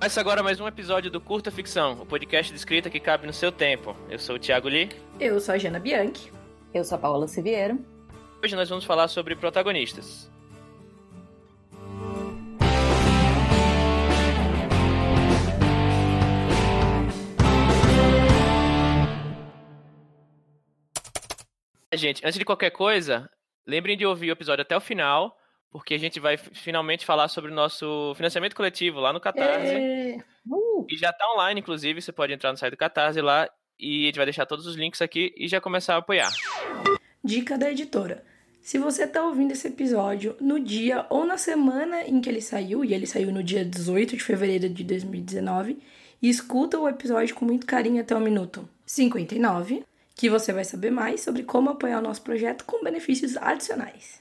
Começa agora mais um episódio do Curta Ficção, o podcast de escrita que cabe no seu tempo. Eu sou o Thiago Lee. Eu sou a Jana Bianchi. Eu sou a Paola Siviero. Hoje nós vamos falar sobre protagonistas. Gente, antes de qualquer coisa, lembrem de ouvir o episódio até o final, porque a gente vai finalmente falar sobre o nosso financiamento coletivo lá no Catarse. É. Uh, E já tá online, inclusive, você pode entrar no site do Catarse lá e a gente vai deixar todos os links aqui e já começar a apoiar. dica da editora. Se você tá ouvindo esse episódio no dia ou na semana em que ele saiu, e ele saiu no dia 18 de fevereiro de 2019, e escuta o episódio com muito carinho até o minuto 59, que você vai saber mais sobre como apoiar o nosso projeto com benefícios adicionais.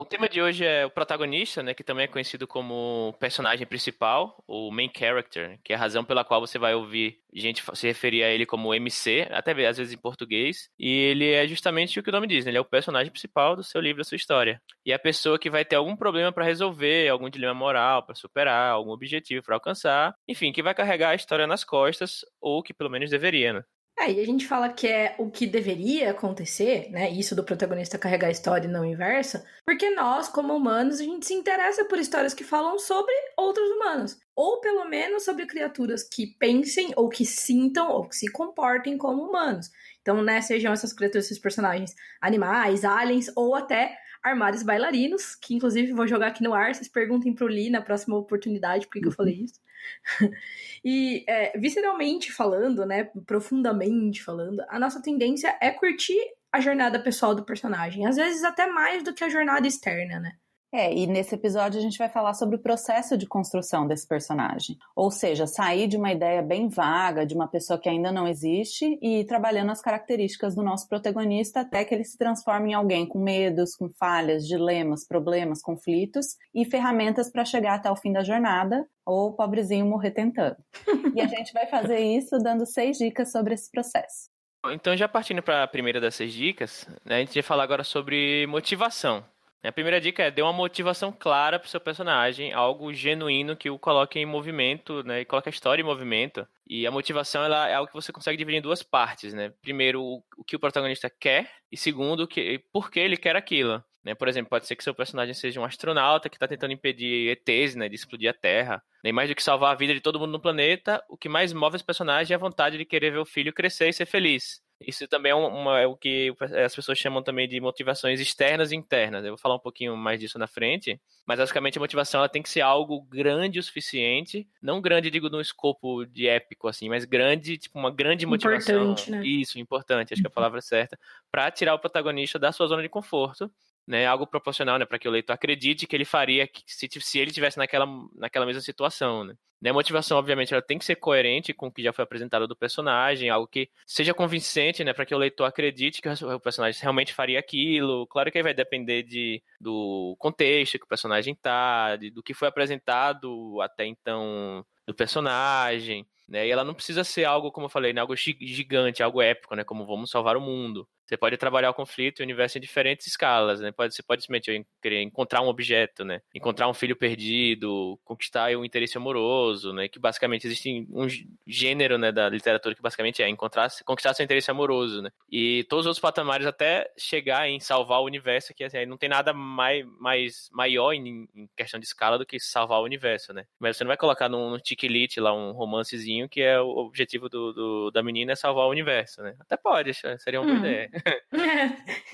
O tema de hoje é o protagonista, né, que também é conhecido como personagem principal, ou main character, que é a razão pela qual você vai ouvir gente se referir a ele como MC, até às vezes em português, e ele é justamente o que o nome diz, né, ele é o personagem principal do seu livro, da sua história. E é a pessoa que vai ter algum problema para resolver, algum dilema moral para superar, algum objetivo para alcançar, enfim, que vai carregar a história nas costas, ou que pelo menos deveria, né? É, e a gente fala que é o que deveria acontecer, né? Isso do protagonista carregar a história e não o inverso, porque nós, como humanos, a gente se interessa por histórias que falam sobre outros humanos. Ou pelo menos sobre criaturas que pensem, ou que sintam, ou que se comportem como humanos. Então, né, sejam essas criaturas, esses personagens animais, aliens, ou até armários bailarinos, que inclusive vou jogar aqui no ar, vocês perguntem pro Lee na próxima oportunidade por que eu falei isso. E é, visceralmente falando, né, profundamente falando, a nossa tendência é curtir a jornada pessoal do personagem, às vezes até mais do que a jornada externa, né? É, e nesse episódio a gente vai falar sobre o processo de construção desse personagem. Ou seja, sair de uma ideia bem vaga, de uma pessoa que ainda não existe, e ir trabalhando as características do nosso protagonista até que ele se transforme em alguém com medos, com falhas, dilemas, problemas, conflitos e ferramentas para chegar até o fim da jornada, ou o pobrezinho morrer tentando. e a gente vai fazer isso dando seis dicas sobre esse processo. Então, já partindo para a primeira dessas dicas, né, a gente vai falar agora sobre motivação. A primeira dica é dê uma motivação clara para o seu personagem, algo genuíno que o coloque em movimento, né, e coloque a história em movimento. E a motivação ela é algo que você consegue dividir em duas partes, né? Primeiro, o, o que o protagonista quer, e segundo, o que, por que ele quer aquilo. Né? Por exemplo, pode ser que seu personagem seja um astronauta que está tentando impedir ETs né, de explodir a Terra. Nem mais do que salvar a vida de todo mundo no planeta, o que mais move esse personagem é a vontade de querer ver o filho crescer e ser feliz. Isso também é, uma, é o que as pessoas chamam também de motivações externas e internas. Eu vou falar um pouquinho mais disso na frente. Mas basicamente a motivação ela tem que ser algo grande o suficiente. Não grande, digo, num escopo de épico, assim, mas grande, tipo, uma grande motivação. Importante, né? Isso, importante, acho que é a palavra certa. Para tirar o protagonista da sua zona de conforto. Né, algo proporcional, né, para que o leitor acredite que ele faria se, se ele tivesse naquela, naquela mesma situação, né. Né, A motivação, obviamente, ela tem que ser coerente com o que já foi apresentado do personagem, algo que seja convincente, né, para que o leitor acredite que o personagem realmente faria aquilo. Claro que aí vai depender de, do contexto que o personagem tá, de, do que foi apresentado até então do personagem, né? E ela não precisa ser algo, como eu falei, né, algo gi- gigante, algo épico, né, como vamos salvar o mundo. Você pode trabalhar o conflito e o universo em diferentes escalas, né? Pode, você pode simplesmente querer encontrar um objeto, né? Encontrar um filho perdido, conquistar um interesse amoroso, né? Que basicamente existe um gê- gênero, né, da literatura que basicamente é encontrar, conquistar seu interesse amoroso, né? E todos os outros patamares até chegar em salvar o universo, que assim, não tem nada mais, mais maior em, em questão de escala do que salvar o universo, né? Mas você não vai colocar num, num tiquilite lá um romancezinho que é o objetivo do, do- da menina é salvar o universo, né? Até pode, seria uma boa Hum. ideia.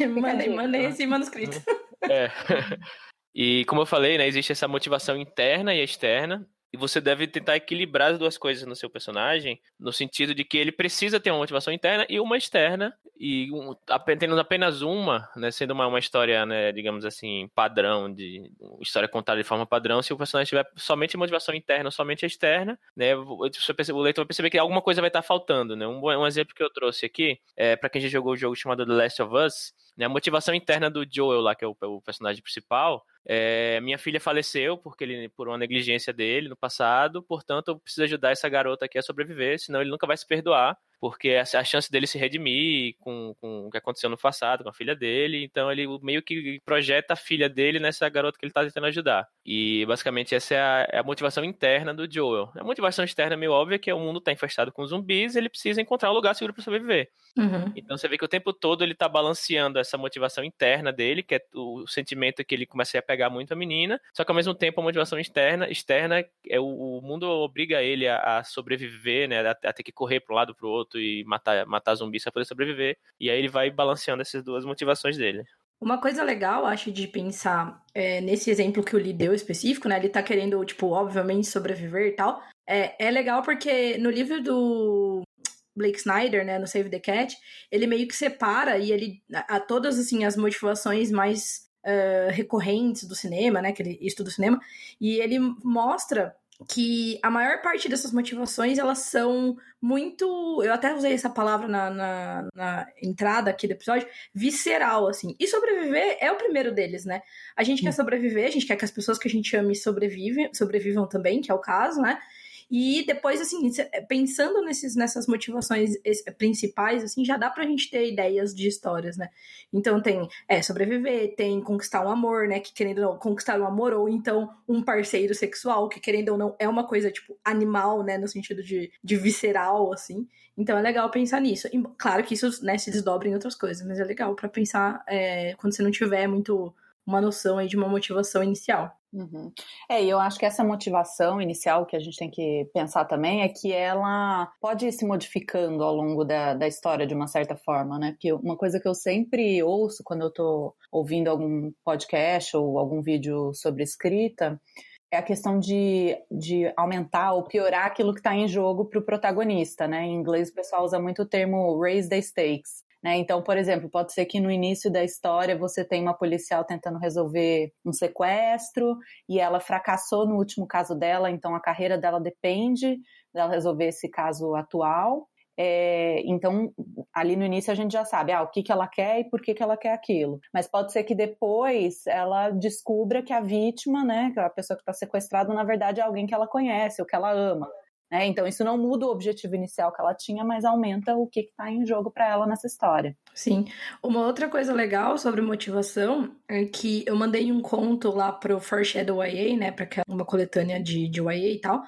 Mandei, mandei esse manuscrito. É. E como eu falei, né, existe essa motivação interna e externa. E você deve tentar equilibrar as duas coisas no seu personagem, no sentido de que ele precisa ter uma motivação interna e uma externa, e um, tendo apenas uma, né, sendo uma, uma história, né, digamos assim, padrão, de história contada de forma padrão, se o personagem tiver somente motivação interna, somente externa, né, o leitor vai perceber que alguma coisa vai estar faltando, né. Um, um exemplo que eu trouxe aqui, é, para quem já jogou o jogo chamado The Last of Us, né, a motivação interna do Joel lá, que é o, o personagem principal, é, minha filha faleceu porque ele, por uma negligência dele no passado, portanto eu preciso ajudar essa garota aqui a sobreviver, senão ele nunca vai se perdoar porque a, chance dele se redimir com, com o que aconteceu no passado, com a filha dele, então ele meio que projeta a filha dele nessa garota que ele tá tentando ajudar. E basicamente essa é a, é a motivação interna do Joel. A motivação externa é meio óbvia que o mundo tá infestado com zumbis, ele precisa encontrar um lugar seguro para sobreviver. Uhum. Então você vê que o tempo todo ele tá balanceando essa motivação interna dele, que é o sentimento que ele começa a pegar muito a menina, só que ao mesmo tempo a motivação externa, externa é o, o mundo obriga ele a, a sobreviver, né, a, a, ter que correr para um lado para o outro e matar matar zumbis para poder sobreviver. E aí ele vai balanceando essas duas motivações dele. Uma coisa legal, acho, de pensar é, nesse exemplo que o Lee deu específico, né? Ele tá querendo, tipo, obviamente sobreviver e tal. É, é legal porque no livro do Blake Snyder, né, no Save the Cat, ele meio que separa e ele a, a todas assim as motivações mais uh, recorrentes do cinema, né, que ele estuda o cinema, e ele mostra que a maior parte dessas motivações elas são muito. Eu até usei essa palavra na, na, na, entrada aqui do episódio, visceral, assim. E sobreviver é o primeiro deles, né? A gente quer sobreviver, a gente quer que as pessoas que a gente ame sobrevivem, sobrevivam também, que é o caso, né? E depois, assim, pensando nesses, nessas motivações principais, assim, já dá pra gente ter ideias de histórias, né? Então tem, é, sobreviver, tem conquistar um amor, né? Que querendo ou não, conquistar um amor, ou então um parceiro sexual, que querendo ou não, é uma coisa, tipo, animal, né? No sentido de, de visceral, assim. Então é legal pensar nisso. E, claro que isso, né, se desdobra em outras coisas, mas é legal para pensar é, quando você não tiver muito uma noção aí de uma motivação inicial. Uhum. É, e eu acho que essa motivação inicial que a gente tem que pensar também é que ela pode ir se modificando ao longo da, da história de uma certa forma, né? Porque uma coisa que eu sempre ouço quando eu tô ouvindo algum podcast ou algum vídeo sobre escrita é a questão de, de aumentar ou piorar aquilo que está em jogo para o protagonista, né? Em inglês o pessoal usa muito o termo raise the stakes, né? Então, por exemplo, pode ser que no início da história você tem uma policial tentando resolver um sequestro e ela fracassou no último caso dela, então a carreira dela depende dela resolver esse caso atual. É, então, ali no início a gente já sabe ah, o que, que ela quer e por que, que ela quer aquilo. Mas pode ser que depois ela descubra que a vítima, né, que a pessoa que está sequestrada, na verdade é alguém que ela conhece ou que ela ama. Né? Então, isso não muda o objetivo inicial que ela tinha, mas aumenta o que está em jogo para ela nessa história. Sim. Uma outra coisa legal sobre motivação é que eu mandei um conto lá pro Foreshadow YA, né, para uma coletânea de, de YA e tal.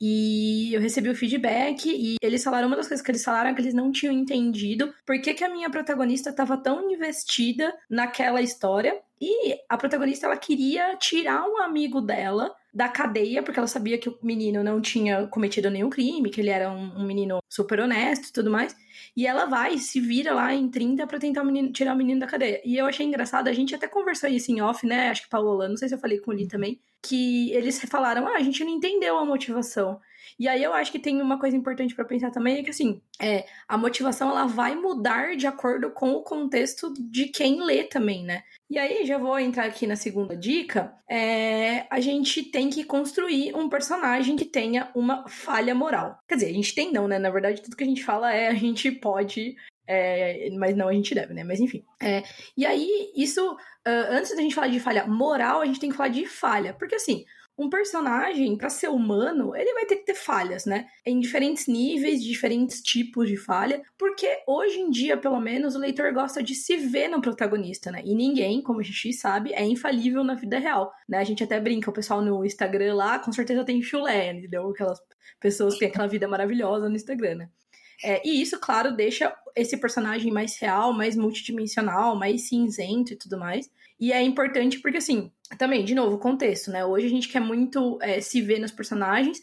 E eu recebi o feedback e eles falaram, uma das coisas que eles falaram é que eles não tinham entendido por que, que a minha protagonista estava tão investida naquela história. E a protagonista, ela queria tirar um amigo dela da cadeia, porque ela sabia que o menino não tinha cometido nenhum crime, que ele era um, um menino super honesto e tudo mais. E ela vai se vira lá em 30 pra tentar o menino, tirar o menino da cadeia. E eu achei engraçado, a gente até conversou isso em off, né? Acho que Paola, não sei se eu falei com o Lee também, que eles falaram, ah, a gente não entendeu a motivação. E aí eu acho que tem uma coisa importante para pensar também, é que assim, é, a motivação ela vai mudar de acordo com o contexto de quem lê também, né? E aí, já vou entrar aqui na segunda dica. É, a gente tem que construir um personagem que tenha uma falha moral. Quer dizer, a gente tem não, né? Na verdade, tudo que a gente fala é a gente pode é, mas não a gente deve, né? Mas enfim. É, e aí, isso, uh, antes da gente falar de falha moral, a gente tem que falar de falha. Porque assim, um personagem, para ser humano, ele vai ter que ter falhas, né? Em diferentes níveis, diferentes tipos de falha, porque hoje em dia, pelo menos, o leitor gosta de se ver no protagonista, né? E ninguém, como a gente sabe, é infalível na vida real, né? A gente até brinca, o pessoal no Instagram lá, com certeza tem chulé, entendeu? Aquelas pessoas que têm aquela vida maravilhosa no Instagram, né? É, e isso, claro, deixa esse personagem mais real, mais multidimensional, mais cinzento e tudo mais. E é importante porque, assim, também, de novo, contexto, né? Hoje a gente quer muito é, se ver nos personagens,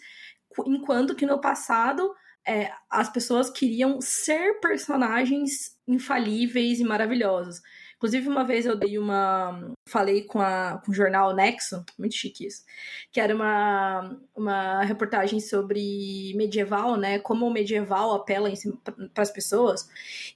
enquanto que no passado é, as pessoas queriam ser personagens infalíveis e maravilhosos. Inclusive, uma vez eu dei uma. Falei com, a, com o jornal Nexo, muito chique isso, que era uma, uma reportagem sobre medieval, né? Como o medieval apela para as pessoas.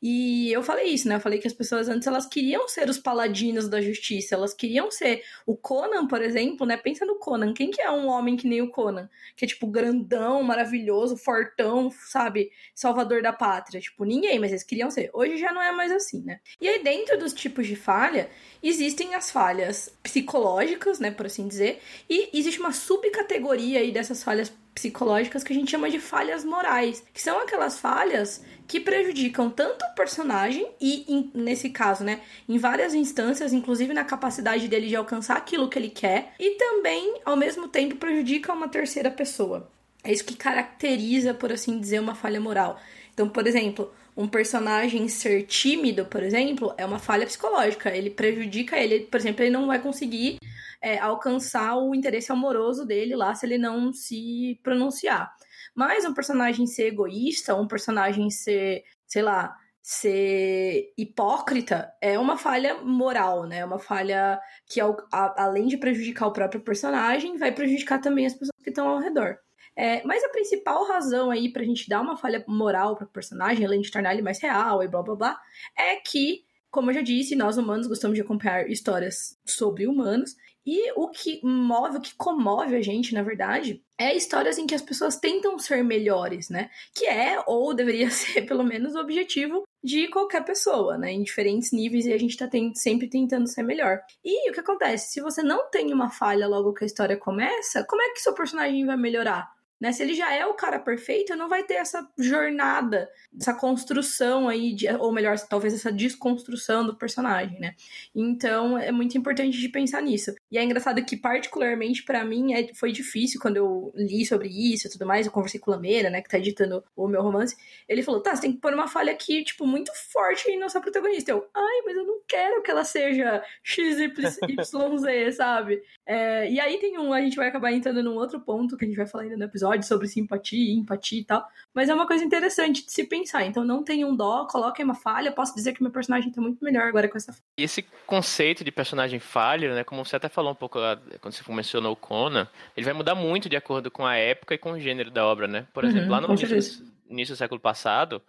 E eu falei isso, né? Eu falei que as pessoas antes elas queriam ser os paladinos da justiça, elas queriam ser. O Conan, por exemplo, né? Pensa no Conan. Quem que é um homem que nem o Conan? Que é tipo grandão, maravilhoso, fortão, sabe? Salvador da pátria. Tipo, ninguém, mas eles queriam ser. Hoje já não é mais assim, né? E aí, dentro dos tipos tipos de falha, existem as falhas psicológicas, né, por assim dizer, e existe uma subcategoria aí dessas falhas psicológicas que a gente chama de falhas morais, que são aquelas falhas que prejudicam tanto o personagem e, em, nesse caso, né, em várias instâncias, inclusive na capacidade dele de alcançar aquilo que ele quer, e também, ao mesmo tempo, prejudica uma terceira pessoa. É isso que caracteriza, por assim dizer, uma falha moral. Então, por exemplo, um personagem ser tímido, por exemplo, é uma falha psicológica. Ele prejudica ele, por exemplo, ele não vai conseguir é, alcançar o interesse amoroso dele lá se ele não se pronunciar. Mas um personagem ser egoísta, um personagem ser, sei lá, ser hipócrita é uma falha moral, né? É uma falha que, além de prejudicar o próprio personagem, vai prejudicar também as pessoas que estão ao redor. É, mas a principal razão aí pra gente dar uma falha moral pro personagem, além de tornar ele mais real e blá blá blá, é que, como eu já disse, nós humanos gostamos de acompanhar histórias sobre humanos e o que move, o que comove a gente, na verdade, é histórias em que as pessoas tentam ser melhores, né? Que é, ou deveria ser, pelo menos, o objetivo de qualquer pessoa, né? Em diferentes níveis e a gente tá sempre tentando ser melhor. E o que acontece? Se você não tem uma falha logo que a história começa, como é que seu personagem vai melhorar? Né? Se ele já é o cara perfeito, não vai ter essa jornada, essa construção aí, de, ou melhor, talvez essa desconstrução do personagem, né? Então é muito importante de pensar nisso. E é engraçado que, particularmente para mim, é, foi difícil quando eu li sobre isso e tudo mais. Eu conversei com o Lameira, né, que tá editando o meu romance. Ele falou: tá, você tem que pôr uma falha aqui, tipo, muito forte em nossa protagonista. Eu, ai, mas eu não quero que ela seja XYZ, sabe? É, e aí tem um, a gente vai acabar entrando num outro ponto que a gente vai falar ainda no episódio episódio sobre simpatia, empatia e tal. Mas é uma coisa interessante de se pensar. Então não tenham dó, coloquem uma falha. Posso dizer que meu personagem tá muito melhor agora com essa falha. E esse conceito de personagem falho, né? Como você até falou um pouco lá, quando você mencionou o Conan, ele vai mudar muito de acordo com a época e com o gênero da obra, né? Por exemplo, uhum, lá no início, início do século passado,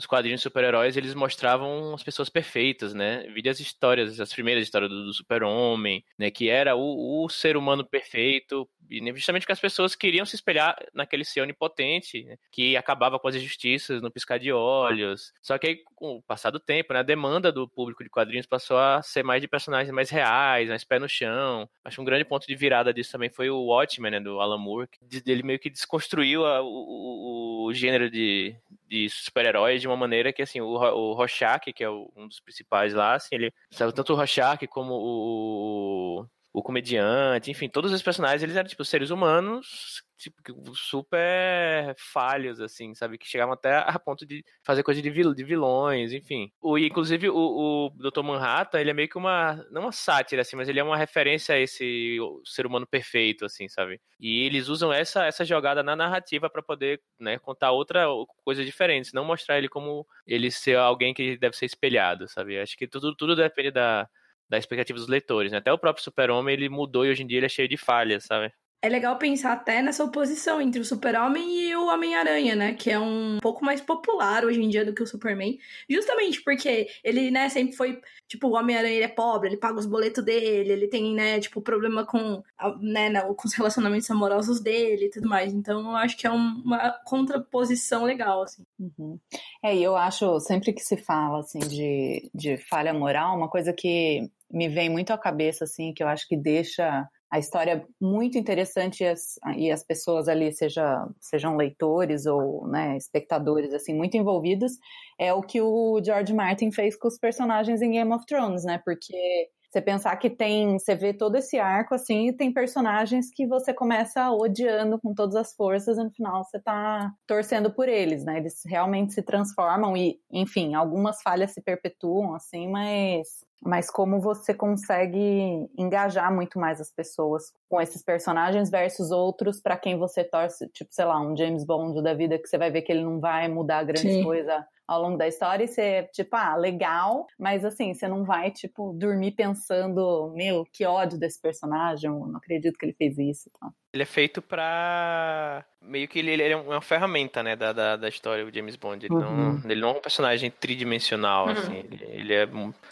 os quadrinhos de super-heróis, eles mostravam as pessoas perfeitas, né? Vide as histórias, as primeiras histórias do, do super-homem, né? Que era o, o, ser humano perfeito, e justamente porque as pessoas queriam se espelhar naquele ser onipotente, né? que acabava com as injustiças no piscar de olhos. Só que aí, com o passar do tempo, né? A demanda do público de quadrinhos passou a ser mais de personagens mais reais, mais pé no chão. Acho que um grande ponto de virada disso também foi o Watchmen, né? Do Alan Moore, que ele meio que desconstruiu a, o, o, gênero de, de super-heróis de uma maneira que, assim, o, o Rorschach, que é o, um dos principais lá, assim, ele sabe tanto o Rorschach como o, o comediante, enfim, todos os personagens, eles eram, tipo, seres humanos, tipo, super falhos, assim, sabe? Que chegavam até a ponto de fazer coisa de, vil, de vilões, enfim. O, inclusive, o, o Dr. Manhattan, ele é meio que uma, não uma sátira, assim, mas ele é uma referência a esse ser humano perfeito, assim, sabe? E eles usam essa, essa jogada na narrativa para poder, né, contar outra coisa diferente, não mostrar ele como ele ser alguém que deve ser espelhado, sabe? Acho que tudo, tudo depende da da expectativa dos leitores, né? Até o próprio Super-Homem, ele mudou e hoje em dia ele é cheio de falhas, sabe? é legal pensar até nessa oposição entre o Super-Homem e o Homem-Aranha, né? Que é um pouco mais popular hoje em dia do que o Superman. Justamente porque ele, né, sempre foi. Tipo, o Homem-Aranha ele é pobre, ele paga os boletos dele, ele tem, né, tipo, problema com, né, com os relacionamentos amorosos dele e tudo mais. Então, eu acho que é uma contraposição legal, assim. Uhum. É, e eu acho, sempre que se fala, assim, de, de falha moral, uma coisa que me vem muito à cabeça, assim, que eu acho que deixa a história muito interessante e as, e as pessoas ali, seja, sejam leitores ou né, espectadores, assim, muito envolvidos, é o que o George Martin fez com os personagens em Game of Thrones, né? Porque você pensar que tem, você vê todo esse arco assim, e tem personagens que você começa odiando com todas as forças e no final você tá torcendo por eles, né? Eles realmente se transformam e, enfim, algumas falhas se perpetuam assim, mas mas como você consegue engajar muito mais as pessoas com esses personagens versus outros para quem você torce, tipo, sei lá, um James Bond da vida que você vai ver que ele não vai mudar grande Sim. coisa ao longo da história e você, tipo, ah, legal, mas assim, você não vai, tipo, dormir pensando, meu, que ódio desse personagem, eu não acredito que ele fez isso. Tá? Ele é feito pra. Meio que ele, ele é uma ferramenta, né, da, da, da história, o James Bond. Ele, uhum. não, ele não é um personagem tridimensional, uhum. assim. Ele, ele, é.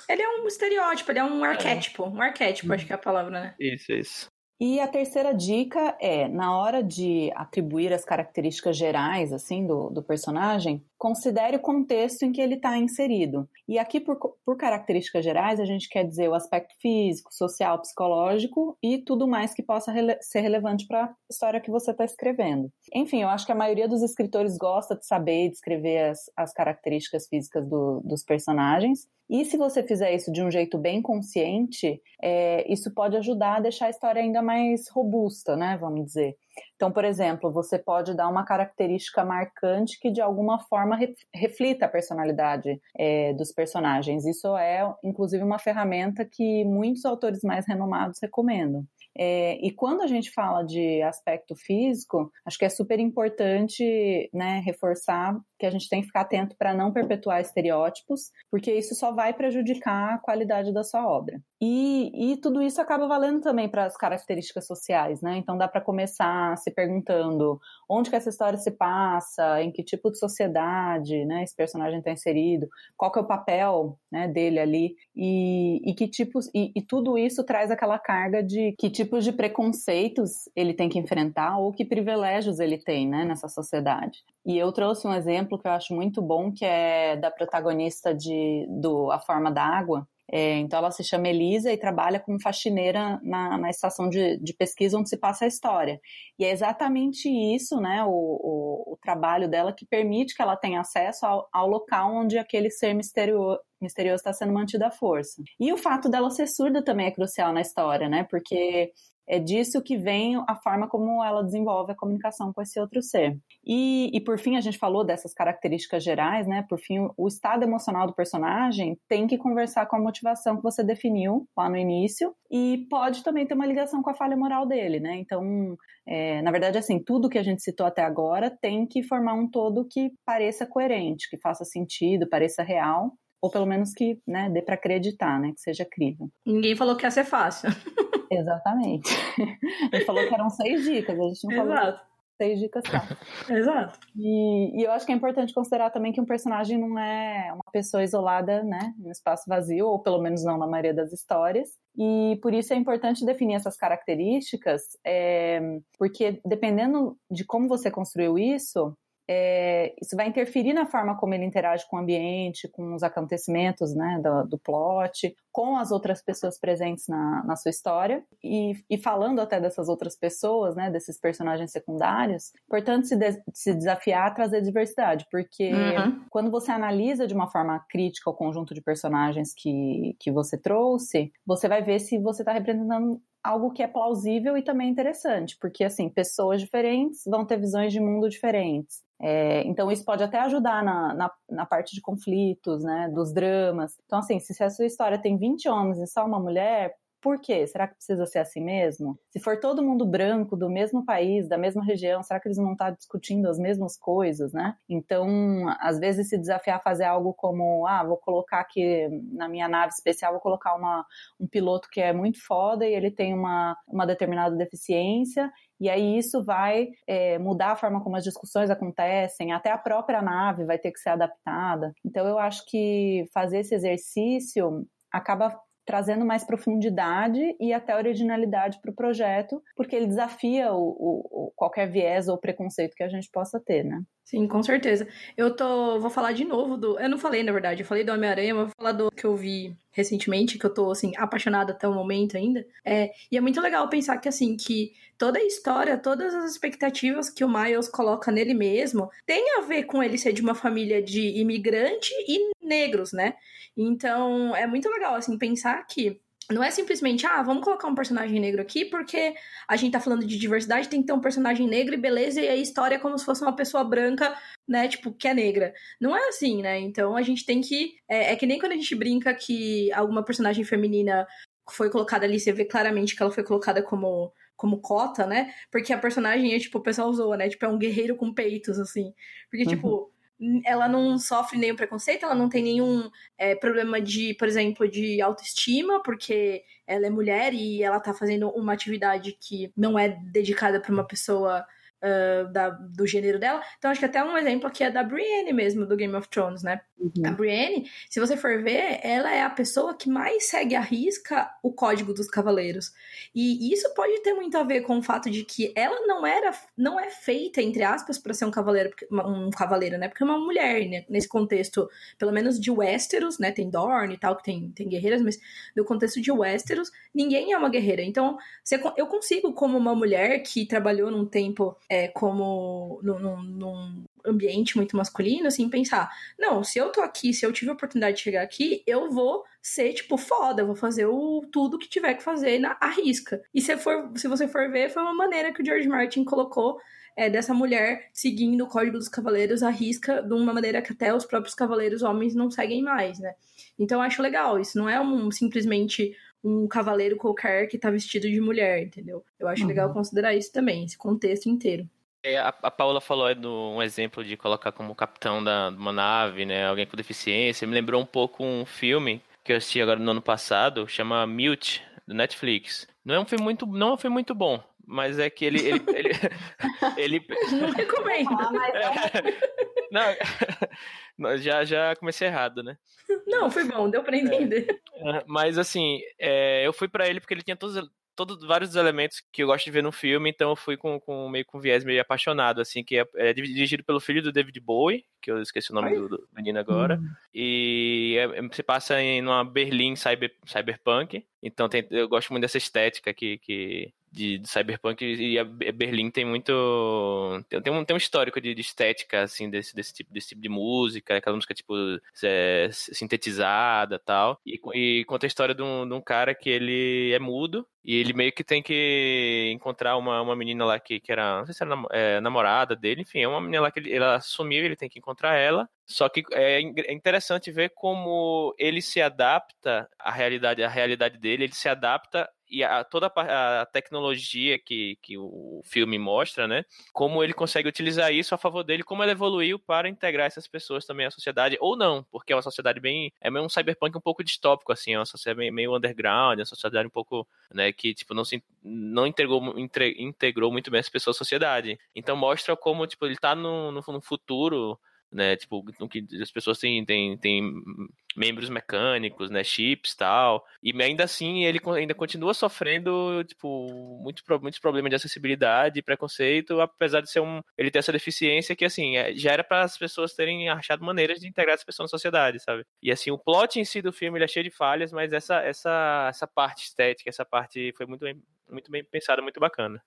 Ele é um estereótipo, ele é um arquétipo. É. Um arquétipo, uhum. acho que é a palavra, né? Isso, isso. E a terceira dica é, na hora de atribuir as características gerais, assim, do, do personagem, considere o contexto em que ele está inserido. E aqui, por, por características gerais, a gente quer dizer o aspecto físico, social, psicológico e tudo mais que possa rele ser relevante para a história que você está escrevendo. Enfim, eu acho que a maioria dos escritores gosta de saber e descrever as, as características físicas do, dos personagens. E se você fizer isso de um jeito bem consciente, é, isso pode ajudar a deixar a história ainda mais robusta, né? Vamos dizer. Então, por exemplo, você pode dar uma característica marcante que de alguma forma re reflita a personalidade é, dos personagens. Isso é, inclusive, uma ferramenta que muitos autores mais renomados recomendam. É, e quando a gente fala de aspecto físico, acho que é super importante né, reforçar que a gente tem que ficar atento para não perpetuar estereótipos, porque isso só vai prejudicar a qualidade da sua obra. E, e tudo isso acaba valendo também para as características sociais, né? Então dá para começar se perguntando onde que essa história se passa, em que tipo de sociedade, né, esse personagem está inserido, qual que é o papel, né, dele ali e, e que tipos e, e tudo isso traz aquela carga de que tipos de preconceitos ele tem que enfrentar ou que privilégios ele tem, né, nessa sociedade. E eu trouxe um exemplo que eu acho muito bom, que é da protagonista de do A Forma da Água, é, então ela se chama Elisa e trabalha como faxineira na, na estação de, de, pesquisa onde se passa a história. E é exatamente isso, né, o, o, o trabalho dela que permite que ela tenha acesso ao, ao local onde aquele ser misterioso misterioso está sendo mantido à força. E o fato dela ser surda também é crucial na história, né? Porque é disso que vem a forma como ela desenvolve a comunicação com esse outro ser. E, e, por fim, a gente falou dessas características gerais, né? Por fim, o estado emocional do personagem tem que conversar com a motivação que você definiu lá no início e pode também ter uma ligação com a falha moral dele, né? Então, é, na verdade, assim, tudo que a gente citou até agora tem que formar um todo que pareça coerente, que faça sentido, pareça real ou pelo menos que né, dê para acreditar, né, que seja crível. Ninguém falou que ia ser fácil. Exatamente. Gente falou que eram seis dicas, a gente não Exato. falou seis dicas só. Exato. E, e, eu acho que é importante considerar também que um personagem não é uma pessoa isolada, né, um espaço vazio, ou pelo menos não na maioria das histórias. E por isso é importante definir essas características, é, porque dependendo de como você construiu isso, é, isso vai interferir na forma como ele interage com o ambiente, com os acontecimentos né, do, do plot, com as outras pessoas presentes na, na sua história. E, e, falando até dessas outras pessoas, né, desses personagens secundários, importante se, de, se desafiar a trazer diversidade, porque uhum. quando você analisa de uma forma crítica o conjunto de personagens que, que você trouxe, você vai ver se você está representando algo que é plausível e também interessante, porque assim, pessoas diferentes vão ter visões de mundo diferentes. É, então isso pode até ajudar na, na, na, parte de conflitos, né, dos dramas. Então assim, se a sua história tem 20 homens e só uma mulher, por quê? Será que precisa ser assim mesmo? Se for todo mundo branco, do mesmo país, da mesma região, será que eles vão estar discutindo as mesmas coisas, né? Então, às vezes se desafiar a fazer algo como, ah, vou colocar aqui na minha nave especial, vou colocar uma, um piloto que é muito foda e ele tem uma, uma determinada deficiência e aí isso vai é, mudar a forma como as discussões acontecem, até a própria nave vai ter que ser adaptada. Então eu acho que fazer esse exercício acaba trazendo mais profundidade e até originalidade para o projeto, porque ele desafia o, o, qualquer viés ou preconceito que a gente possa ter, né? Sim, com certeza. Eu tô. Vou falar de novo do. Eu não falei, na verdade, eu falei do Homem-Aranha, mas vou falar do que eu vi recentemente, que eu tô, assim, apaixonada até o momento ainda. É, e é muito legal pensar que, assim, que toda a história, todas as expectativas que o Miles coloca nele mesmo tem a ver com ele ser de uma família de imigrante e negros, né? Então, é muito legal, assim, pensar que não é simplesmente, ah, vamos colocar um personagem negro aqui porque a gente tá falando de diversidade, tem que ter um personagem negro e beleza, e a história é como se fosse uma pessoa branca, né, tipo, que é negra. Não é assim, né? Então a gente tem que. É, é que nem quando a gente brinca que alguma personagem feminina foi colocada ali, você vê claramente que ela foi colocada como como cota, né? Porque a personagem é, tipo, o pessoal zoa, né? Tipo, é um guerreiro com peitos, assim. Porque, uhum. tipo, ela não sofre nenhum preconceito, ela não tem nenhum é, problema de, por exemplo, de autoestima, porque ela é mulher e ela tá fazendo uma atividade que não é dedicada para uma pessoa uh, da, do gênero dela. Então, acho que até um exemplo aqui é da Brienne mesmo, do Game of Thrones, né? Uhum. A Brienne, se você for ver, ela é a pessoa que mais segue à risca o código dos cavaleiros. E isso pode ter muito a ver com o fato de que ela não era, não é feita, entre aspas, para ser um cavaleiro, um cavaleiro, né? Porque é uma mulher, né? Nesse contexto, pelo menos de Westeros, né? Tem Dorne e tal, que tem, tem guerreiras, mas no contexto de Westeros, ninguém é uma guerreira. Então, eu consigo, como uma mulher que trabalhou num tempo é, como num, num, ambiente muito masculino, assim, pensar, não, se eu tô aqui, se eu tive a oportunidade de chegar aqui, eu vou ser, tipo, foda, vou fazer o, tudo que tiver que fazer na a risca. E se, for, se você for ver, foi uma maneira que o George Martin colocou é, dessa mulher seguindo o Código dos Cavaleiros à risca de uma maneira que até os próprios cavaleiros homens não seguem mais, né? Então eu acho legal, isso não é um simplesmente um cavaleiro qualquer que tá vestido de mulher, entendeu? Eu acho uhum. legal considerar isso também, esse contexto inteiro. É, a, a Paula falou de um exemplo de colocar como capitão da, de uma nave, né? Alguém com deficiência. Me lembrou um pouco um filme que eu assisti agora no ano passado, chama Mute, do Netflix. Não é um filme muito, não é um filme muito bom, mas é que ele. ele, ele, ele... Não recomendo. não, já, já comecei errado, né? Não, foi bom, deu pra entender. É, mas assim, é, eu fui para ele porque ele tinha todos, todos vários elementos que eu gosto de ver no filme, então eu fui com, com meio com viés meio apaixonado, assim, que é, é, dirigido pelo filho do David Bowie, que eu esqueci o nome do, do, menino agora, hum. e é, é, se passa em uma Berlim cyber, cyberpunk, então tem, eu gosto muito dessa estética que, que de, de, cyberpunk e a Berlim tem muito tem, um, tem um histórico de, de, estética assim desse, desse tipo desse tipo de música aquela música tipo é, sintetizada tal e, e conta a história de um, de um cara que ele é mudo e ele meio que tem que encontrar uma, uma menina lá que, que era, não sei se era é, namorada dele, enfim, é uma menina lá que ele, ela sumiu, ele tem que encontrar ela. Só que é, é interessante ver como ele se adapta à realidade, à realidade dele, ele se adapta e a, toda a, tecnologia que, que o filme mostra, né? Como ele consegue utilizar isso a favor dele, como ele evoluiu para integrar essas pessoas também à sociedade, ou não, porque é uma sociedade bem. É meio um cyberpunk um pouco distópico, assim, é uma sociedade meio underground, é uma sociedade um pouco, né, que, tipo, não se não integrou, entre, integrou muito bem as pessoas à sociedade. Então mostra como, tipo, ele está no, no futuro né? Tipo, que as pessoas têm, têm, têm membros mecânicos, né? Chips tal. E ainda assim ele ainda continua sofrendo, tipo, muito, muitos problemas de acessibilidade e preconceito, apesar de ser um. ele ter essa deficiência que, assim, é, já era para as pessoas terem achado maneiras de integrar essa pessoa na sociedade, sabe? E assim, o plot em si do filme ele é cheio de falhas, mas essa, essa, essa parte estética, essa parte foi muito bem, muito bem pensada, muito bacana.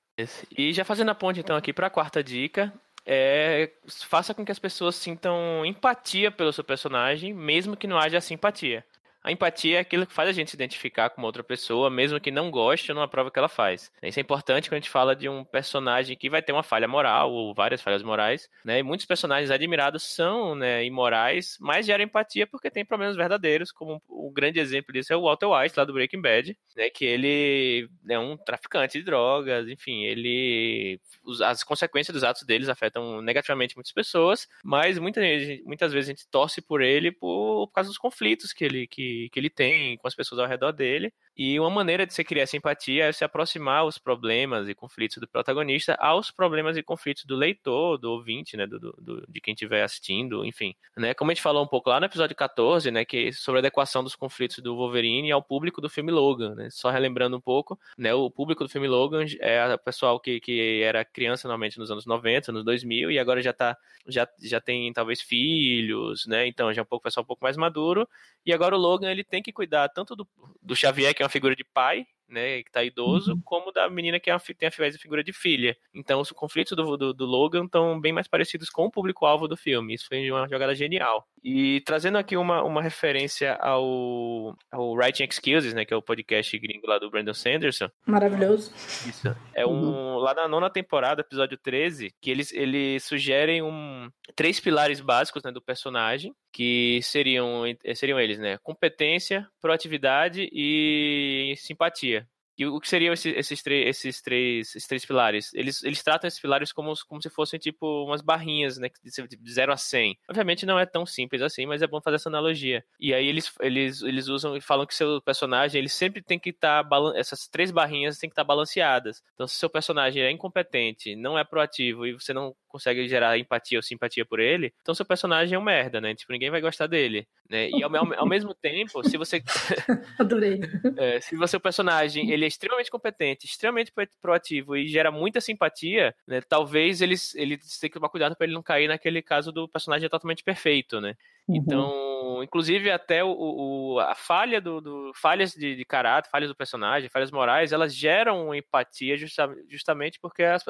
E já fazendo a ponte então aqui para a quarta dica, é, faça com que as pessoas sintam empatia pelo seu personagem, mesmo que não haja simpatia. A empatia é aquilo que faz a gente se identificar com outra pessoa, mesmo que não goste ou não aprove o que ela faz. Isso é importante quando a gente fala de um personagem que vai ter uma falha moral ou várias falhas morais, né? E muitos personagens admirados são né, imorais, mas geram empatia porque tem problemas verdadeiros, como o grande exemplo disso é o Walter White, lá do Breaking Bad, né? Que ele é um traficante de drogas, enfim, ele... As consequências dos atos deles afetam negativamente muitas pessoas, mas muitas, muitas vezes a gente torce por ele por, por causa dos conflitos que ele... Que que, ele tem com as pessoas ao redor dele. E uma maneira de se criar simpatia é se aproximar os problemas e conflitos do protagonista aos problemas e conflitos do leitor, do ouvinte, né, do, do de quem estiver assistindo, enfim. Né, como a gente falou um pouco lá no episódio 14, né, que sobre a adequação dos conflitos do Wolverine ao público do filme Logan, né, só relembrando um pouco, né, o público do filme Logan é o pessoal que, que era criança normalmente nos anos 90, nos 2000 e agora já tá já, já tem talvez filhos, né, então já é um pouco pessoal um pouco mais maduro e agora o Logan ele tem que cuidar tanto do, do Xavier que é uma figura de pai, né, que tá idoso, uhum. como da menina que é uma, tem a figura de filha. Então, os conflitos do, do, do Logan estão bem mais parecidos com o público-alvo do filme. Isso foi uma jogada genial. E trazendo aqui uma, uma referência ao, ao Writing Excuses, né, que é o podcast gringo lá do Brandon Sanderson. Maravilhoso. Isso. É um, uhum. lá na nona temporada, episódio 13, que eles, eles sugerem um, três pilares básicos né, do personagem, que seriam, seriam eles, né, competência, proatividade e simpatia. E o que seriam esses, esses, esses, três, esses três pilares? Eles, eles tratam esses pilares como, como se fossem tipo umas barrinhas, né? De 0 a 100. Obviamente não é tão simples assim, mas é bom fazer essa analogia. E aí eles, eles, eles usam e falam que seu personagem ele sempre tem que estar. Tá, essas três barrinhas tem que estar tá balanceadas. Então, se seu personagem é incompetente, não é proativo e você não consegue gerar empatia ou simpatia por ele, então seu personagem é um merda, né? Tipo, ninguém vai gostar dele. Né? E ao, ao, ao mesmo tempo, se você. Adorei. É, se você, o personagem, ele é extremamente competente, extremamente proativo e gera muita simpatia, né? Talvez eles, ele tenha que tomar cuidado para ele não cair naquele caso do personagem totalmente perfeito, né? Uhum. Então, inclusive até o, o a falha do, do falhas de, de, caráter, falhas do personagem, falhas morais, elas geram empatia justa, justamente porque as